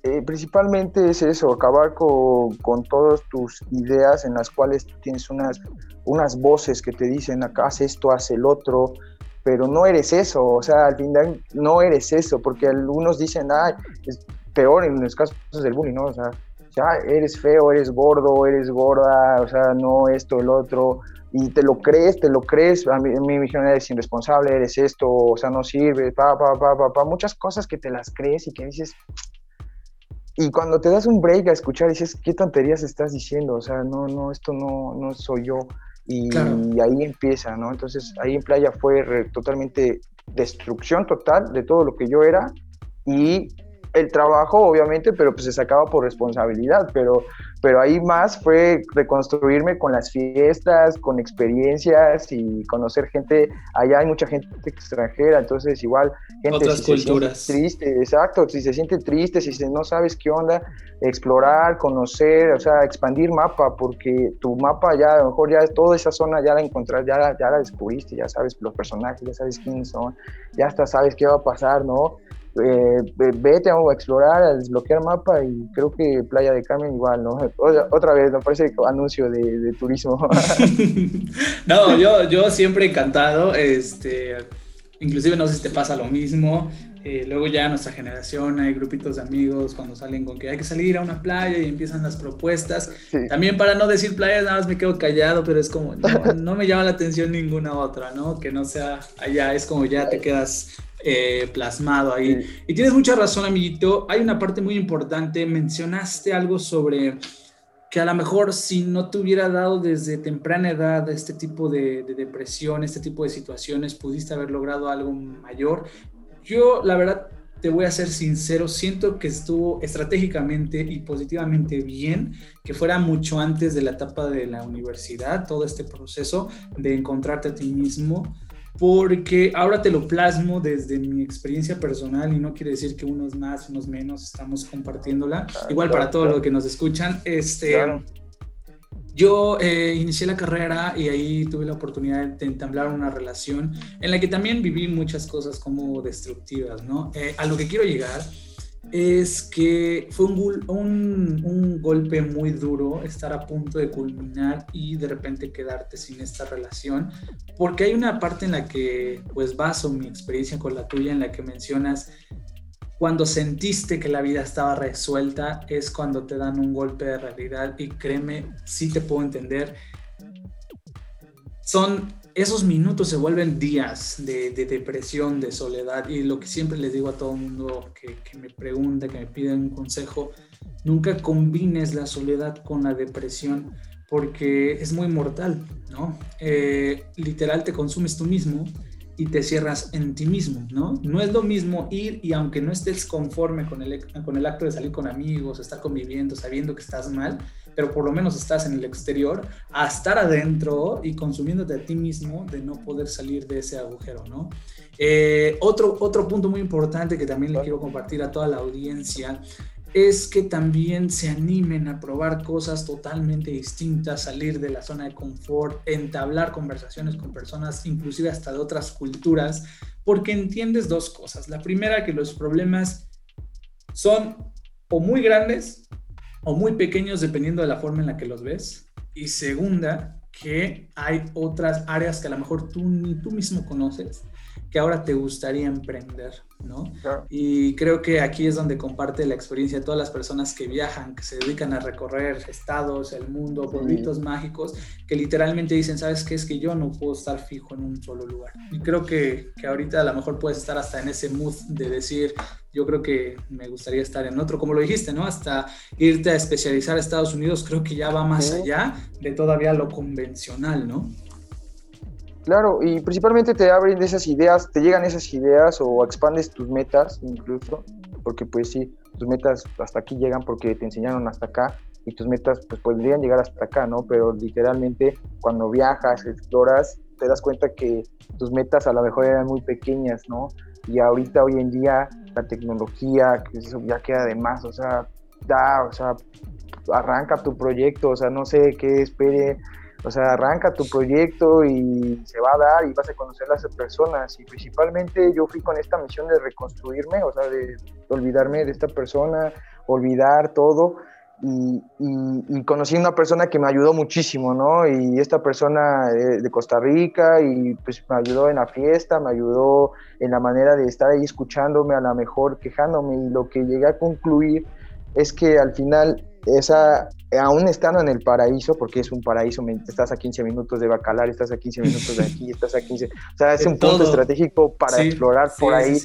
eh, principalmente es eso, acabar con, con, todas tus ideas en las cuales tú tienes unas, unas voces que te dicen, acá haz esto, haz el otro, pero no eres eso, o sea, al final no eres eso, porque algunos dicen, ah, es peor en los casos del bullying, ¿no? O sea, ya eres feo, eres gordo, eres gorda, o sea, no esto, el otro, y te lo crees, te lo crees, a mí, me dijeron, eres irresponsable, eres esto, o sea, no sirve, pa, pa, pa, pa, pa, muchas cosas que te las crees y que dices, y cuando te das un break a escuchar, dices, ¿qué tonterías estás diciendo? O sea, no, no, esto no, no soy yo. Y, ahí empieza, ¿no? Entonces, ahí en playa fue totalmente destrucción total de todo lo que yo era y el trabajo, obviamente, pero pues se sacaba por responsabilidad, pero, pero ahí más fue reconstruirme con las fiestas, con experiencias y conocer gente, allá hay mucha gente extranjera, entonces igual gente Otras culturas. triste, exacto, si se siente triste, si no sabes qué onda, explorar, conocer, o sea, expandir mapa, porque tu mapa ya, a lo mejor ya toda esa zona ya la encontraste, ya la, ya la descubriste, ya sabes los personajes, ya sabes quiénes son, ya hasta sabes qué va a pasar, ¿no? Eh, vete a explorar, a desbloquear mapa y creo que Playa de Carmen igual, ¿no? Otra, vez, me parece anuncio de, turismo. no, yo, yo siempre encantado, este, inclusive no sé si te pasa lo mismo, eh, luego ya nuestra generación hay grupitos de amigos cuando salen con que hay que salir a una playa y empiezan las propuestas. También para no decir playas nada más me quedo callado, pero es como no, no, me llama la atención ninguna otra, ¿no? Que no sea allá, es como ya te quedas eh, plasmado ahí. Y tienes mucha razón, amiguito. Hay una parte muy importante. Mencionaste algo sobre que a lo mejor si no te hubiera dado desde temprana edad este tipo de, depresión, este tipo de situaciones, pudiste haber logrado algo mayor. Yo, la verdad, te voy a ser sincero, siento que estuvo estratégicamente y positivamente bien que fuera mucho antes de la etapa de la universidad, todo este proceso de encontrarte a ti mismo, porque ahora te lo plasmo desde mi experiencia personal y no quiere decir que unos más, unos menos, estamos compartiéndola. Igual para todos los que nos escuchan, este, yo eh, inicié la carrera y ahí tuve la oportunidad de entablar una relación en la que también viví muchas cosas como destructivas, ¿no? Eh, a lo que quiero llegar es que fue un, golpe muy duro estar a punto de culminar y de repente quedarte sin esta relación, porque hay una parte en la que pues baso mi experiencia con la tuya en la que mencionas cuando sentiste que la vida estaba resuelta es cuando te dan un golpe de realidad y créeme, sí te puedo entender. Son esos minutos se vuelven días de, depresión, de soledad y lo que siempre les digo a todo el mundo que, me pregunta, que me pide un consejo, nunca combines la soledad con la depresión porque es muy mortal, ¿no? Eh, literal te consumes tú mismo y te cierras en ti mismo, ¿no? No es lo mismo ir y aunque no estés conforme con el, con el acto de salir con amigos, estar conviviendo, sabiendo que estás mal, pero por lo menos estás en el exterior, a estar adentro y consumiéndote a ti mismo de no poder salir de ese agujero, ¿no? Eh, otro, otro punto muy importante que también le quiero compartir a toda la audiencia es que también se animen a probar cosas totalmente distintas, salir de la zona de confort, entablar conversaciones con personas, inclusive hasta de otras culturas, porque entiendes dos cosas. La primera, que los problemas son o muy grandes o muy pequeños dependiendo de la forma en la que los ves. Y segunda, que hay otras áreas que a lo mejor tú ni tú mismo conoces que ahora te gustaría emprender, ¿no? Y creo que aquí es donde comparte la experiencia de todas las personas que viajan, que se dedican a recorrer estados, el mundo, pueblitos mágicos, que literalmente dicen, ¿sabes qué? Es que yo no puedo estar fijo en un solo lugar. Y creo que, que ahorita a lo mejor puedes estar hasta en ese mood de decir, yo creo que me gustaría estar en otro, como lo dijiste, ¿no? Hasta irte a especializar a Estados Unidos, creo que ya va más allá de todavía lo convencional, ¿no? Claro, y principalmente te abren esas ideas, te llegan esas ideas o expandes tus metas incluso, porque pues sí, tus metas hasta aquí llegan porque te enseñaron hasta acá y tus metas pues podrían llegar hasta acá, ¿no? Pero literalmente cuando viajas, exploras, te das cuenta que tus metas a lo mejor eran muy pequeñas, ¿no? Y ahorita, hoy en día, la tecnología, que eso ya queda de más, o sea, da, o sea, arranca tu proyecto, o sea, no sé qué espere o sea, arranca tu proyecto y se va a dar y vas a conocer a esas personas. Y principalmente yo fui con esta misión de reconstruirme, o sea, de olvidarme de esta persona, olvidar todo. Y, y, conocí a una persona que me ayudó muchísimo, ¿no? Y esta persona de, de, Costa Rica y pues me ayudó en la fiesta, me ayudó en la manera de estar ahí escuchándome, a la mejor quejándome y lo que llegué a concluir es que al final esa, aún estando en el paraíso, porque es un paraíso, estás a 15 minutos de Bacalar, estás a 15 minutos de aquí, estás a 15, o sea, es un punto estratégico para explorar por ahí.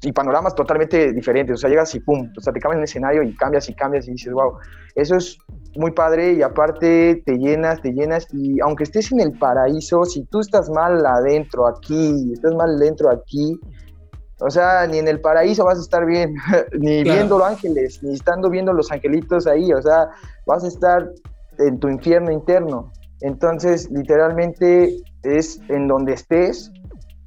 y panoramas totalmente diferentes, o sea, llegas y pum, o sea, te cambias el escenario y cambias y cambias y dices, wow, eso es muy padre y aparte te llenas, te llenas y aunque estés en el paraíso, si tú estás mal adentro aquí, estás mal dentro aquí, o sea, ni en el paraíso vas a estar bien, ni viendo los ángeles, ni estando viendo los angelitos ahí, o sea, vas a estar en tu infierno interno. Entonces, literalmente es en donde estés,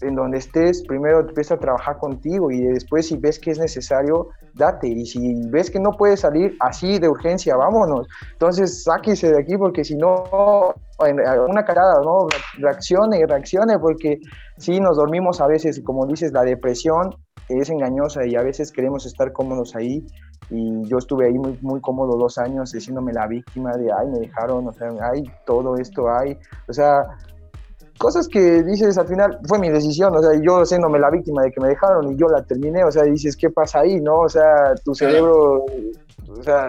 en donde estés, primero empieza a trabajar contigo y después si ves que es necesario, date. Y si ves que no puedes salir así de urgencia, vámonos. Entonces, sáquese de aquí porque si no, una carada, ¿no? Reaccione, reaccione, porque si nos dormimos a veces, como dices, la depresión es engañosa y a veces queremos estar cómodos ahí. Y yo estuve ahí muy, muy cómodo dos años, diciéndome la víctima de, ay, me dejaron, o sea, ay, todo esto hay. O sea, cosas que dices al final, fue mi decisión, o sea, yo haciéndome la víctima de que me dejaron y yo la terminé, o sea, dices, ¿qué pasa ahí, no? O sea, tu cerebro, o sea,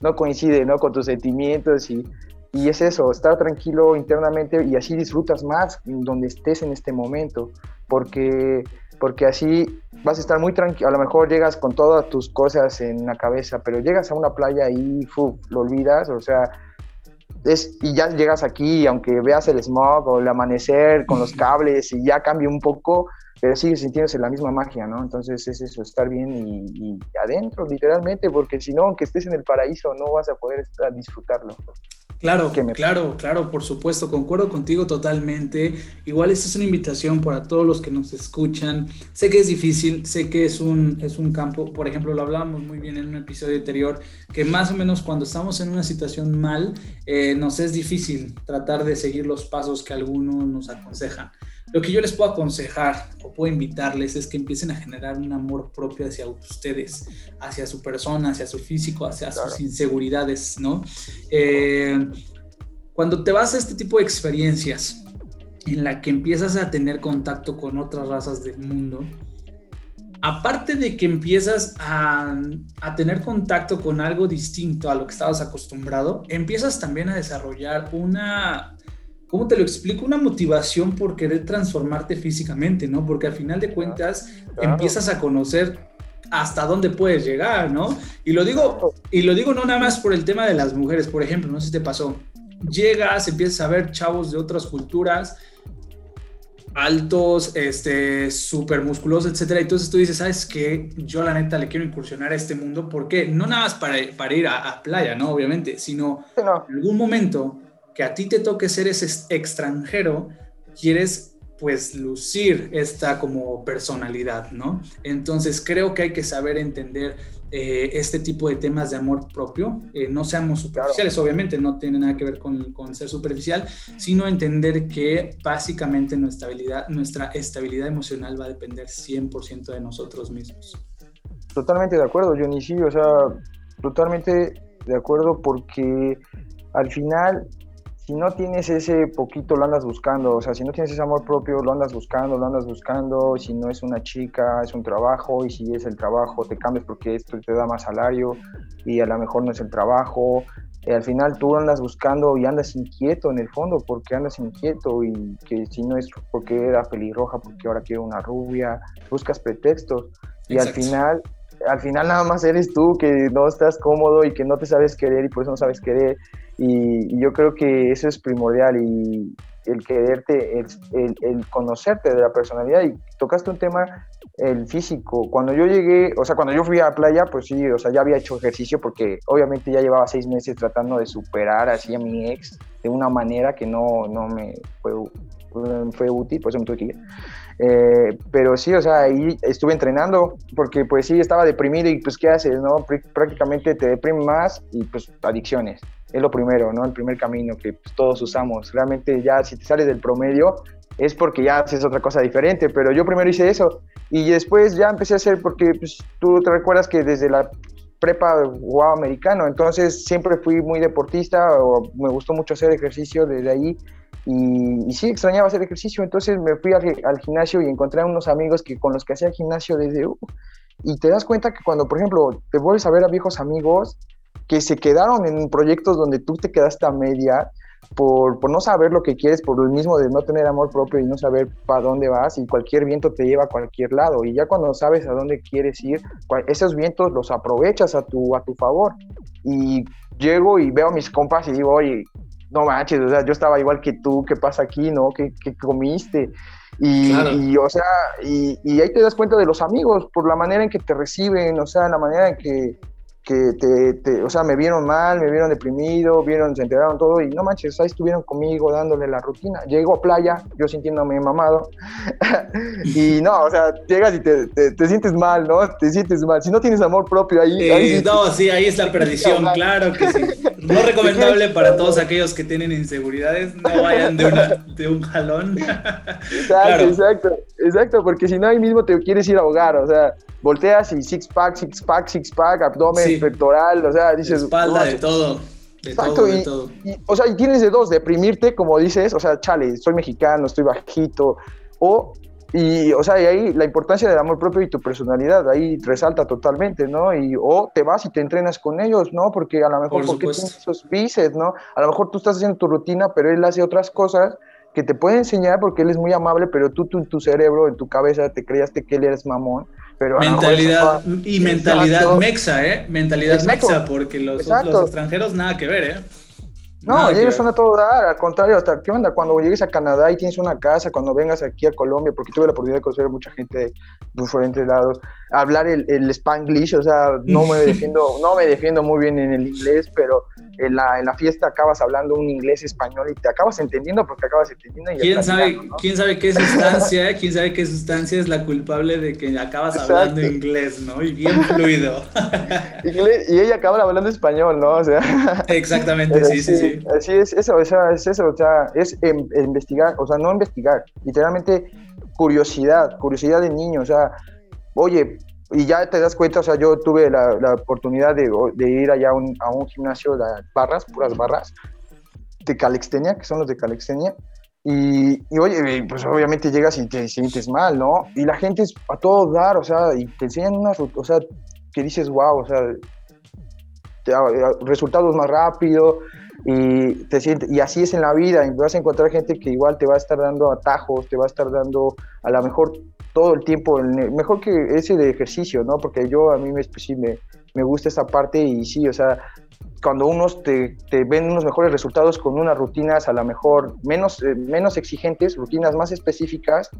no coincide, ¿no? Con tus sentimientos y, y es eso, estar tranquilo internamente y así disfrutas más donde estés en este momento, porque, porque así vas a estar muy tranquilo, a lo mejor llegas con todas tus cosas en la cabeza, pero llegas a una playa y fu, lo olvidas, o sea, y ya llegas aquí, aunque veas el smog o el amanecer con los cables y ya cambia un poco, pero sigues sintiéndose la misma magia, ¿no? Entonces es eso, estar bien y, adentro, literalmente, porque si no, aunque estés en el paraíso, no vas a poder estar, disfrutarlo. Claro, claro, claro, por supuesto, concuerdo contigo totalmente. Igual esta es una invitación para todos los que nos escuchan. Sé que es difícil, sé que es un, es un campo, por ejemplo, lo hablábamos muy bien en un episodio anterior, que más o menos cuando estamos en una situación mal, eh, nos es difícil tratar de seguir los pasos que algunos nos aconsejan. Lo que yo les puedo aconsejar o puedo invitarles es que empiecen a generar un amor propio hacia ustedes, hacia su persona, hacia su físico, hacia sus inseguridades, ¿no? Eh, cuando te vas a este tipo de experiencias en la que empiezas a tener contacto con otras razas del mundo, aparte de que empiezas a, a, tener contacto con algo distinto a lo que estabas acostumbrado, empiezas también a desarrollar una ¿cómo te lo explico? Una motivación por querer transformarte físicamente, ¿no? Porque al final de cuentas empiezas a conocer hasta dónde puedes llegar, ¿no? Y lo digo, y lo digo no nada más por el tema de las mujeres, por ejemplo, no sé si te pasó. Llegas, empiezas a ver chavos de otras culturas, altos, este, súper musculosos, etcétera. Y entonces tú dices, ¿sabes qué? Yo la neta le quiero incursionar a este mundo. porque No nada más para, para ir a, playa, ¿no? Obviamente, sino en algún momento que a ti te toque ser ese extranjero, quieres pues lucir esta como personalidad, ¿no? Entonces creo que hay que saber entender eh, este tipo de temas de amor propio. Eh, no seamos superficiales, obviamente, no tiene nada que ver con, con, ser superficial, sino entender que básicamente nuestra estabilidad, nuestra estabilidad emocional va a depender 100% de nosotros mismos. Totalmente de acuerdo, Johnny, sí, o sea, totalmente de acuerdo porque al final si no tienes ese poquito, lo andas buscando. O sea, si no tienes ese amor propio, lo andas buscando, lo andas buscando. Si no es una chica, es un trabajo. Y si es el trabajo, te cambias porque esto te da más salario. Y a lo mejor no es el trabajo. Y al final tú andas buscando y andas inquieto en el fondo, porque andas inquieto. Y que si no es porque era pelirroja, porque ahora quiero una rubia. Buscas pretextos. Y al final al final nada más eres tú que no estás cómodo y que no te sabes querer y por eso no sabes querer y, yo creo que eso es primordial y el quererte, el, el, conocerte de la personalidad. Y tocaste un tema, el físico. Cuando yo llegué, o sea, cuando yo fui a la playa, pues sí, o sea, ya había hecho ejercicio porque obviamente ya llevaba seis meses tratando de superar así a mi ex de una manera que no, no me fue, fue útil, pues me tuve que ir. Eh, pero sí, o sea, ahí estuve entrenando porque pues sí, estaba deprimido y pues ¿qué haces? no Prácticamente te deprime más y pues adicciones es lo primero, ¿no? El primer camino que pues, todos usamos. Realmente ya si te sales del promedio es porque ya haces otra cosa diferente, pero yo primero hice eso y después ya empecé a hacer porque pues, tú te recuerdas que desde la prepa jugaba americano, entonces siempre fui muy deportista o me gustó mucho hacer ejercicio desde ahí y, sí extrañaba hacer ejercicio, entonces me fui al, gimnasio y encontré a unos amigos que con los que hacía gimnasio desde uh, y te das cuenta que cuando por ejemplo te vuelves a ver a viejos amigos que se quedaron en proyectos donde tú te quedaste a media por, por, no saber lo que quieres, por lo mismo de no tener amor propio y no saber para dónde vas y cualquier viento te lleva a cualquier lado. Y ya cuando sabes a dónde quieres ir, esos vientos los aprovechas a tu, a tu favor. Y llego y veo a mis compas y digo, oye, no manches, o sea, yo estaba igual que tú, ¿qué pasa aquí, no? ¿Qué, qué comiste? Y, y, o sea, y, y ahí te das cuenta de los amigos por la manera en que te reciben, o sea, la manera en que que te, o sea, me vieron mal, me vieron deprimido, vieron, se enteraron todo y no manches, ahí estuvieron conmigo dándole la rutina. Llego a playa, yo sintiéndome mamado y no, o sea, llegas y te, te, sientes mal, ¿no? Te sientes mal. Si no tienes amor propio ahí... ahí no, sí, ahí es la perdición, claro que sí. No recomendable para todos aquellos que tienen inseguridades, no vayan de, una, de un jalón. Exacto, exacto, exacto, porque si no ahí mismo te quieres ir a ahogar, o sea, volteas y six pack, six pack, six pack, abdomen, pectoral, o sea, dices... Espalda, de todo. De todo, de todo. o sea, y tienes de dos, deprimirte, como dices, o sea, chale, soy mexicano, estoy bajito, o, y, o sea, y ahí la importancia del amor propio y tu personalidad, ahí resalta totalmente, ¿no? Y, o te vas y te entrenas con ellos, ¿no? Porque a lo mejor, Por porque tienes esos bíceps, ¿no? A lo mejor tú estás haciendo tu rutina, pero él hace otras cosas que te puede enseñar porque él es muy amable, pero tú, tú en tu cerebro, en tu cabeza, te creaste que él eres mamón mentalidad y mentalidad mexa, ¿eh? Mentalidad mexa, porque los, los, extranjeros nada que ver, ¿eh? No, ellos son a todo dar, al contrario, hasta qué onda, cuando llegues a Canadá y tienes una casa, cuando vengas aquí a Colombia, porque tuve la oportunidad de conocer a mucha gente de diferentes lados, hablar el, el spanglish, o sea, no me defiendo, no me defiendo muy bien en el inglés, pero en la, en la fiesta acabas hablando un inglés español y te acabas entendiendo porque acabas entendiendo. Y ¿Quién, sabe, ¿Quién sabe qué sustancia, quién sabe qué sustancia es la culpable de que acabas hablando inglés, ¿no? Y bien fluido. y ella acaba hablando español, ¿no? O sea, Exactamente, sí, sí, sí, Así es, eso, es eso, o sea, es em, investigar, o sea, no investigar, literalmente curiosidad, curiosidad de niño, o sea, oye, y ya te das cuenta, o sea, yo tuve la, oportunidad de, ir allá a un, a un gimnasio de barras, puras barras, de calextenia, que son los de calextenia, y, y, oye, pues obviamente llegas y te sientes mal, ¿no? Y la gente es a todo dar, o sea, y te enseñan unas, o sea, que dices, wow, o sea, resultados más rápido, y te sientes, y así es en la vida, y vas a encontrar gente que igual te va a estar dando atajos, te va a estar dando a lo mejor todo el tiempo, mejor que ese de ejercicio, ¿no? Porque yo a mí me, pues, sí, me, me gusta esa parte y sí, o sea, cuando unos te, te, ven unos mejores resultados con unas rutinas a lo mejor menos, eh, menos exigentes, rutinas más específicas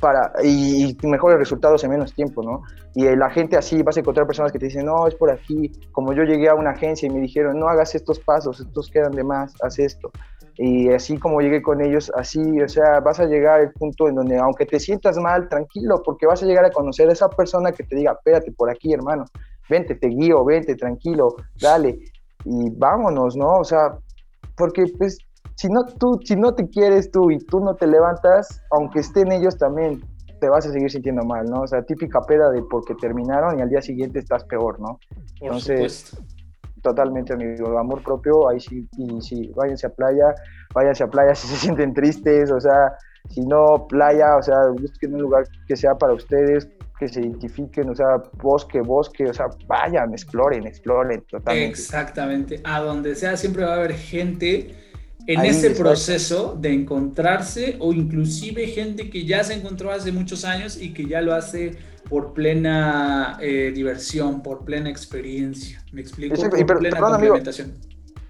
para, y, mejores resultados en menos tiempo, ¿no? Y la gente así, vas a encontrar personas que te dicen, no, es por aquí, como yo llegué a una agencia y me dijeron, no hagas estos pasos, estos quedan de más, haz esto. Y así como llegué con ellos, así, o sea, vas a llegar al punto en donde, aunque te sientas mal, tranquilo, porque vas a llegar a conocer a esa persona que te diga, espérate por aquí, hermano, vente, te guío, vente, tranquilo, dale, y vámonos, ¿no? O sea, porque pues si no, tú, si no te quieres tú y tú no te levantas, aunque estén ellos también, te vas a seguir sintiendo mal, ¿no? O sea, típica peda de porque terminaron y al día siguiente estás peor, ¿no? Entonces, totalmente, amigo. Amor propio, ahí sí, y sí, váyanse a playa, váyanse a playa si se sienten tristes, o sea, si no, playa, o sea, busquen un lugar que sea para ustedes, que se identifiquen, o sea, bosque, bosque, o sea, vayan, exploren, exploren totalmente. Exactamente, a donde sea siempre va a haber gente en ese proceso de encontrarse o inclusive gente que ya se encontró hace muchos años y que ya lo hace por plena eh, diversión, por plena experiencia. ¿Me explico? por plena complementación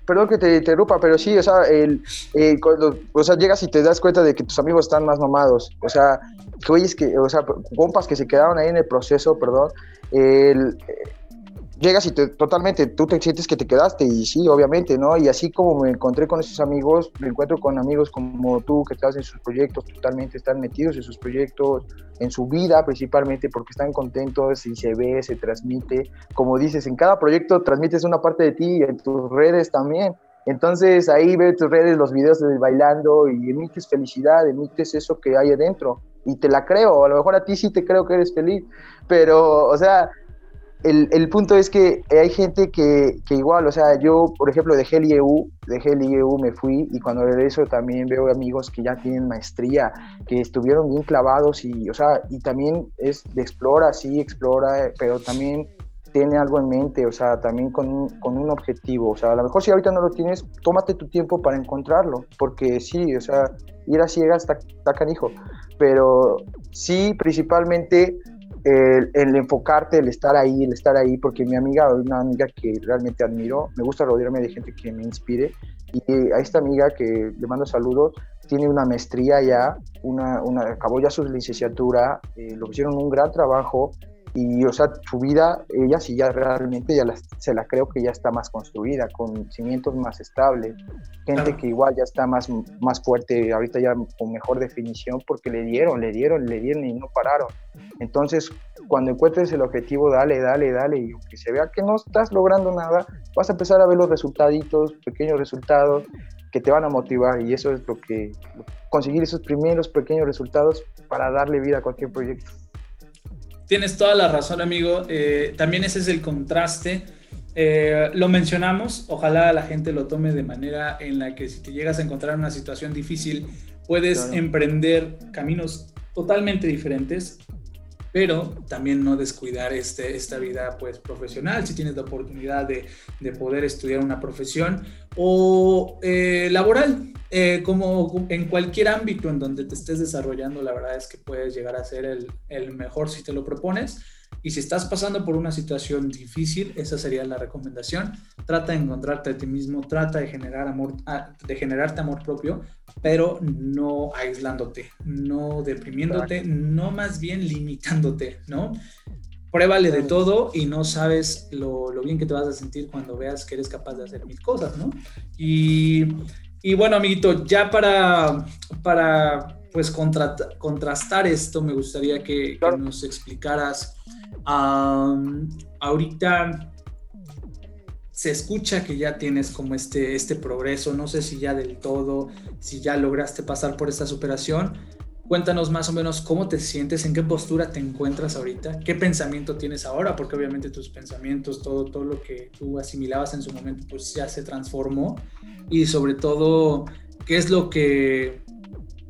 perdón que te interrumpa, pero sí, o sea, el, eh, cuando, o sea, llegas y te das cuenta de que tus amigos están más mamados, o sea, que que, o sea, compas que se quedaron ahí en el proceso, perdón, el, llegas y te, totalmente tú te sientes que te quedaste y sí, obviamente, ¿no? Y así como me encontré con esos amigos, me encuentro con amigos como tú que estás en sus proyectos, totalmente están metidos en sus proyectos, en su vida principalmente porque están contentos y se ve, se transmite. Como dices, en cada proyecto transmites una parte de ti en tus redes también. Entonces ahí ves tus redes, los videos de bailando y emites felicidad, emites eso que hay adentro. Y te la creo, a lo mejor a ti sí te creo que eres feliz, pero, o sea, el, el, punto es que hay gente que, que, igual, o sea, yo, por ejemplo, dejé el IEU, dejé el IEU, me fui y cuando regreso también veo amigos que ya tienen maestría, que estuvieron bien clavados y, o sea, y también es de explora, sí, explora, pero también tiene algo en mente, o sea, también con con un objetivo, o sea, a lo mejor si ahorita no lo tienes, tómate tu tiempo para encontrarlo, porque sí, o sea, ir a ciegas está canijo, pero sí, principalmente el, enfocarte, el estar ahí, el estar ahí, porque mi amiga, una amiga que realmente admiro, me gusta rodearme de gente que me inspire, y a esta amiga que le mando saludos, tiene una maestría ya, una, acabó ya su licenciatura, eh, lo hicieron un gran trabajo, y, o sea, su vida, ella sí ya realmente ya se la creo que ya está más construida, con cimientos más estables. Gente que igual ya está más, más fuerte, ahorita ya con mejor definición, porque le dieron, le dieron, le dieron y no pararon. Entonces, cuando encuentres el objetivo, dale, dale, dale, y aunque se vea que no estás logrando nada, vas a empezar a ver los resultaditos, pequeños resultados, que te van a motivar y eso es lo que conseguir esos primeros pequeños resultados para darle vida a cualquier proyecto. Tienes toda la razón, amigo. Eh, también ese es el contraste. Eh, lo mencionamos, ojalá la gente lo tome de manera en la que si te llegas a encontrar en una situación difícil, puedes emprender caminos totalmente diferentes pero también no descuidar este, esta vida pues, profesional, si tienes la oportunidad de, de poder estudiar una profesión o eh, laboral, eh, como en cualquier ámbito en donde te estés desarrollando, la verdad es que puedes llegar a ser el, el mejor si te lo propones. Y si estás pasando por una situación difícil, esa sería la recomendación. Trata de encontrarte a ti mismo, trata de generar amor, ah, de generarte amor propio, pero no aislándote, no deprimiéndote, no más bien limitándote, ¿no? Pruébale de todo y no sabes lo, lo, bien que te vas a sentir cuando veas que eres capaz de hacer mil cosas, ¿no? Y, y bueno, amiguito, ya para, para pues contrastar esto, me gustaría que, que nos explicaras ahorita se escucha que ya tienes como este, este progreso, no sé si ya del todo, si ya lograste pasar por esta superación. Cuéntanos más o menos cómo te sientes, en qué postura te encuentras ahorita, qué pensamiento tienes ahora, porque obviamente tus pensamientos, todo, todo lo que tú asimilabas en su momento, pues ya se transformó. Y sobre todo, qué es lo que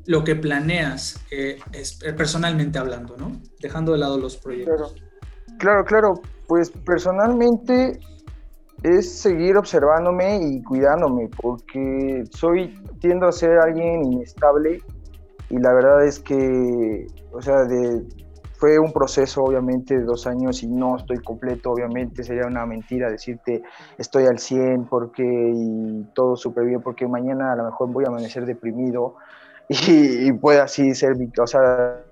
lo que planeas eh, es, personalmente hablando, ¿no? Dejando de lado los proyectos. Claro, claro. Pues personalmente es seguir observándome y cuidándome, porque soy, tiendo a ser alguien inestable y la verdad es que, o sea, de, fue un proceso obviamente de dos años y no estoy completo, obviamente sería una mentira decirte estoy al 100 porque y todo súper bien, porque mañana a lo mejor voy a amanecer deprimido y, y puede así ser, o sea,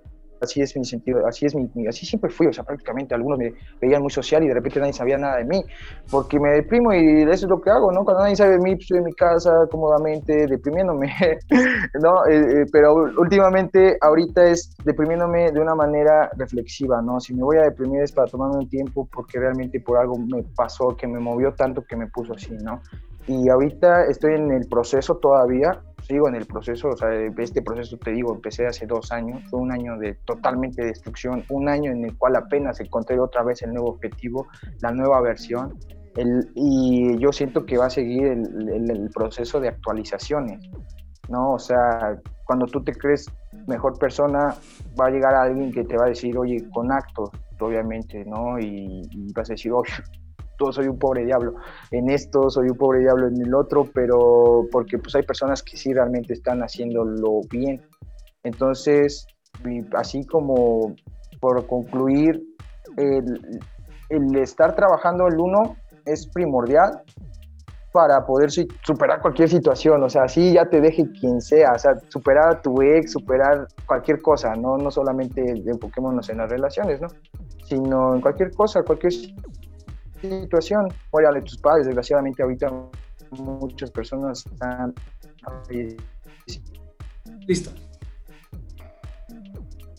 así es mi sentido, así es mi, así siempre fui, o sea, prácticamente algunos me veían muy social y de repente nadie sabía nada de mí, porque me deprimo y eso es lo que hago, ¿no? Cuando nadie sabe de mí, pues, estoy en mi casa cómodamente deprimiéndome, ¿no? Eh, eh, pero últimamente, ahorita es deprimiéndome de una manera reflexiva, ¿no? Si me voy a deprimir es para tomarme un tiempo porque realmente por algo me pasó que me movió tanto que me puso así, ¿no? Y ahorita estoy en el proceso todavía, sigo en el proceso, o sea, este proceso te digo, empecé hace dos años, fue un año de totalmente destrucción, un año en el cual apenas encontré otra vez el nuevo objetivo, la nueva versión, El, y yo siento que va a seguir el, el, proceso de actualizaciones, ¿no? O sea, cuando tú te crees mejor persona, va a llegar alguien que te va a decir, oye, con actos, obviamente, ¿no? Y, y vas a decir, oye, soy un pobre diablo en esto, soy un pobre diablo en el otro, pero porque pues hay personas que sí realmente están haciéndolo bien. Entonces, así como por concluir, el, estar trabajando el uno es primordial para poder superar cualquier situación, o sea, así ya te deje quien sea, superar a tu ex, superar cualquier cosa, no, no solamente enfoquémonos en las relaciones, ¿no? Sino en cualquier cosa, cualquier situación, de tus padres, desgraciadamente ahorita muchas personas están... Listo.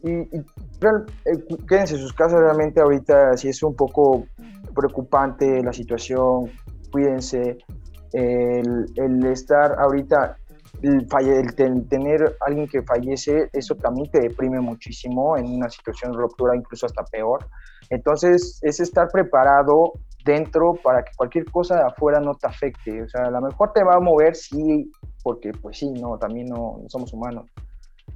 Y, y eh, quédense en sus casas, realmente ahorita si es un poco preocupante la situación, cuídense, el, el estar ahorita, el, falle, el, tener alguien que fallece, eso también te deprime muchísimo en una situación de ruptura, incluso hasta peor. Entonces, es estar preparado dentro para que cualquier cosa de afuera no te afecte. O sea, a lo mejor te va a mover, sí, porque pues sí, no, también no, somos humanos.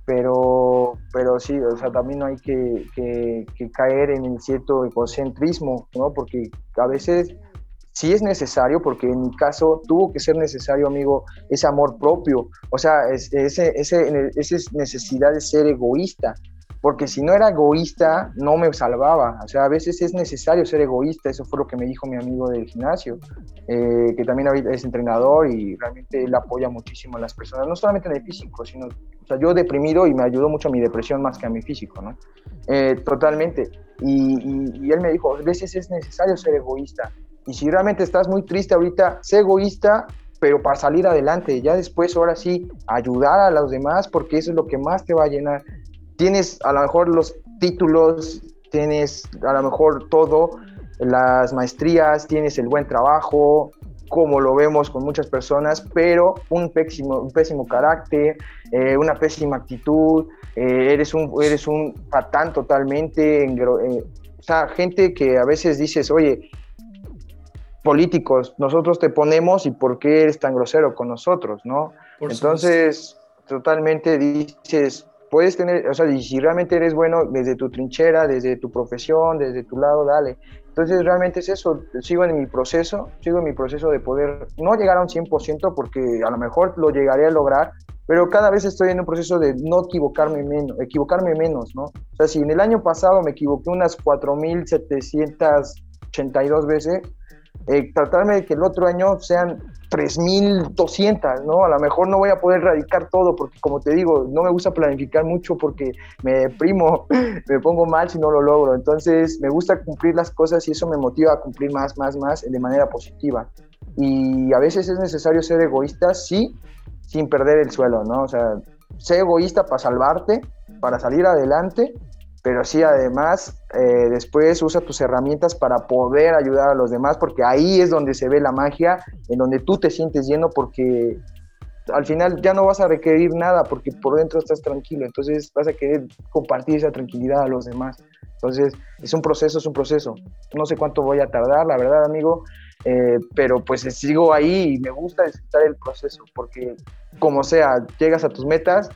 Pero, pero sí, o sea, también no hay que, que, que, caer en el cierto egocentrismo, ¿no? Porque a veces sí es necesario, porque en mi caso tuvo que ser necesario, amigo, ese amor propio. O sea, ese, ese, esa necesidad de ser egoísta porque si no era egoísta, no me salvaba. O sea, a veces es necesario ser egoísta, eso fue lo que me dijo mi amigo del gimnasio, eh, que también es entrenador y realmente él apoya muchísimo a las personas, no solamente en el físico, sino, o sea, yo deprimido y me ayudó mucho a mi depresión más que a mi físico, ¿no? Eh, totalmente. Y, y él me dijo, a veces es necesario ser egoísta. Y si realmente estás muy triste ahorita, sé egoísta, pero para salir adelante, ya después, ahora sí, ayudar a los demás, porque eso es lo que más te va a llenar tienes a lo mejor los títulos, tienes a lo mejor todo, las maestrías, tienes el buen trabajo, como lo vemos con muchas personas, pero un pésimo, un pésimo carácter, eh, una pésima actitud, eh, eres, un, eres un patán totalmente, eh, o sea, gente que a veces dices, oye, políticos, nosotros te ponemos y por qué eres tan grosero con nosotros, ¿no? Entonces, totalmente dices, puedes tener, o sea, y si realmente eres bueno desde tu trinchera, desde tu profesión, desde tu lado, dale. Entonces realmente es eso, sigo en mi proceso, sigo en mi proceso de poder no llegar a un 100% porque a lo mejor lo llegaré a lograr, pero cada vez estoy en un proceso de no equivocarme menos, equivocarme menos, ¿no? O sea, si en el año pasado me equivoqué unas 4.782 veces, eh, tratarme de que el otro año sean 3.200, ¿no? A lo mejor no voy a poder radicar todo porque, como te digo, no me gusta planificar mucho porque me deprimo, me pongo mal si no lo logro. Entonces, me gusta cumplir las cosas y eso me motiva a cumplir más, más, más de manera positiva. Y a veces es necesario ser egoísta, sí, sin perder el suelo, ¿no? O sea, ser egoísta para salvarte, para salir adelante pero sí además eh, después usa tus herramientas para poder ayudar a los demás, porque ahí es donde se ve la magia, en donde tú te sientes lleno, porque al final ya no vas a requerir nada, porque por dentro estás tranquilo, entonces vas a querer compartir esa tranquilidad a los demás. Entonces es un proceso, es un proceso. No sé cuánto voy a tardar, la verdad, amigo, eh, pero pues sigo ahí y me gusta disfrutar el proceso, porque como sea, llegas a tus metas,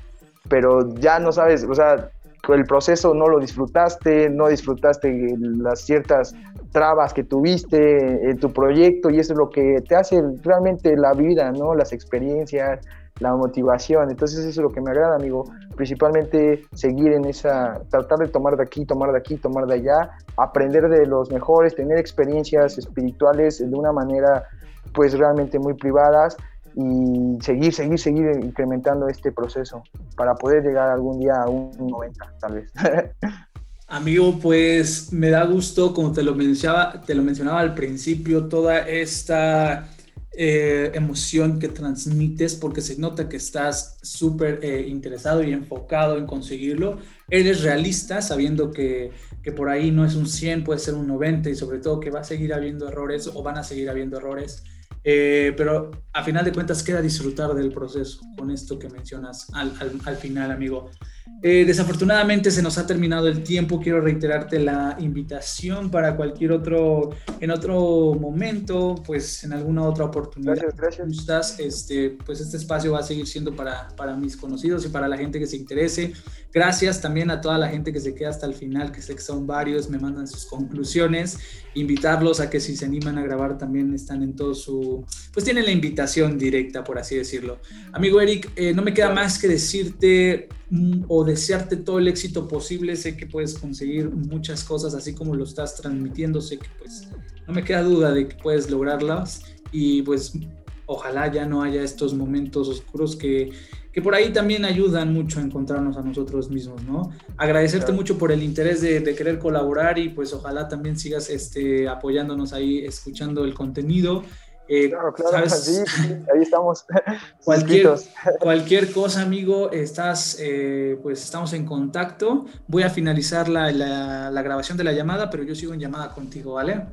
pero ya no sabes, o sea, el proceso no lo disfrutaste, no disfrutaste las ciertas trabas que tuviste en tu proyecto y eso es lo que te hace realmente la vida, ¿no? Las experiencias, la motivación. Entonces eso es lo que me agrada, amigo. Principalmente seguir en esa, tratar de tomar de aquí, tomar de aquí, tomar de allá, aprender de los mejores, tener experiencias espirituales de una manera pues realmente muy privadas y seguir, seguir, seguir incrementando este proceso para poder llegar algún día a un 90, tal vez. Amigo, pues me da gusto, como te lo mencionaba, te lo mencionaba al principio, toda esta eh, emoción que transmites, porque se nota que estás súper eh, interesado y enfocado en conseguirlo. Eres realista, sabiendo que, que por ahí no es un 100, puede ser un 90 y sobre todo que va a seguir habiendo errores o van a seguir habiendo errores eh, pero a final de cuentas queda disfrutar del proceso con esto que mencionas al, al, final, amigo. Eh, desafortunadamente se nos ha terminado el tiempo. Quiero reiterarte la invitación para cualquier otro, en otro momento, pues en alguna otra oportunidad. Gracias, gracias. este, pues este espacio va a seguir siendo para, para mis conocidos y para la gente que se interese. Gracias también a toda la gente que se queda hasta el final, que sé que son varios, me mandan sus conclusiones. Invitarlos a que si se animan a grabar también están en todo su, pues tienen la invitación directa, por así decirlo. Amigo Eric, eh, no me queda más que decirte o desearte todo el éxito posible. Sé que puedes conseguir muchas cosas así como lo estás transmitiendo. Sé que pues no me queda duda de que puedes lograrlas y pues ojalá ya no haya estos momentos oscuros que, que por ahí también ayudan mucho a encontrarnos a nosotros mismos, ¿no? Agradecerte mucho por el interés de, de, querer colaborar y pues ojalá también sigas este, apoyándonos ahí, escuchando el contenido. Eh, claro, claro, ahí estamos. Cualquier, cualquier cosa, amigo, estás, eh, pues estamos en contacto. Voy a finalizar la, la, grabación de la llamada, pero yo sigo en llamada contigo, ¿vale?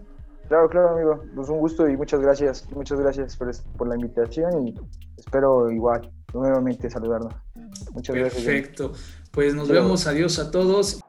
Claro, claro, amigo. Pues un gusto y muchas gracias. Muchas gracias por, por la invitación y espero igual nuevamente saludarnos. Muchas gracias. Perfecto. Pues nos vemos. Adiós a todos.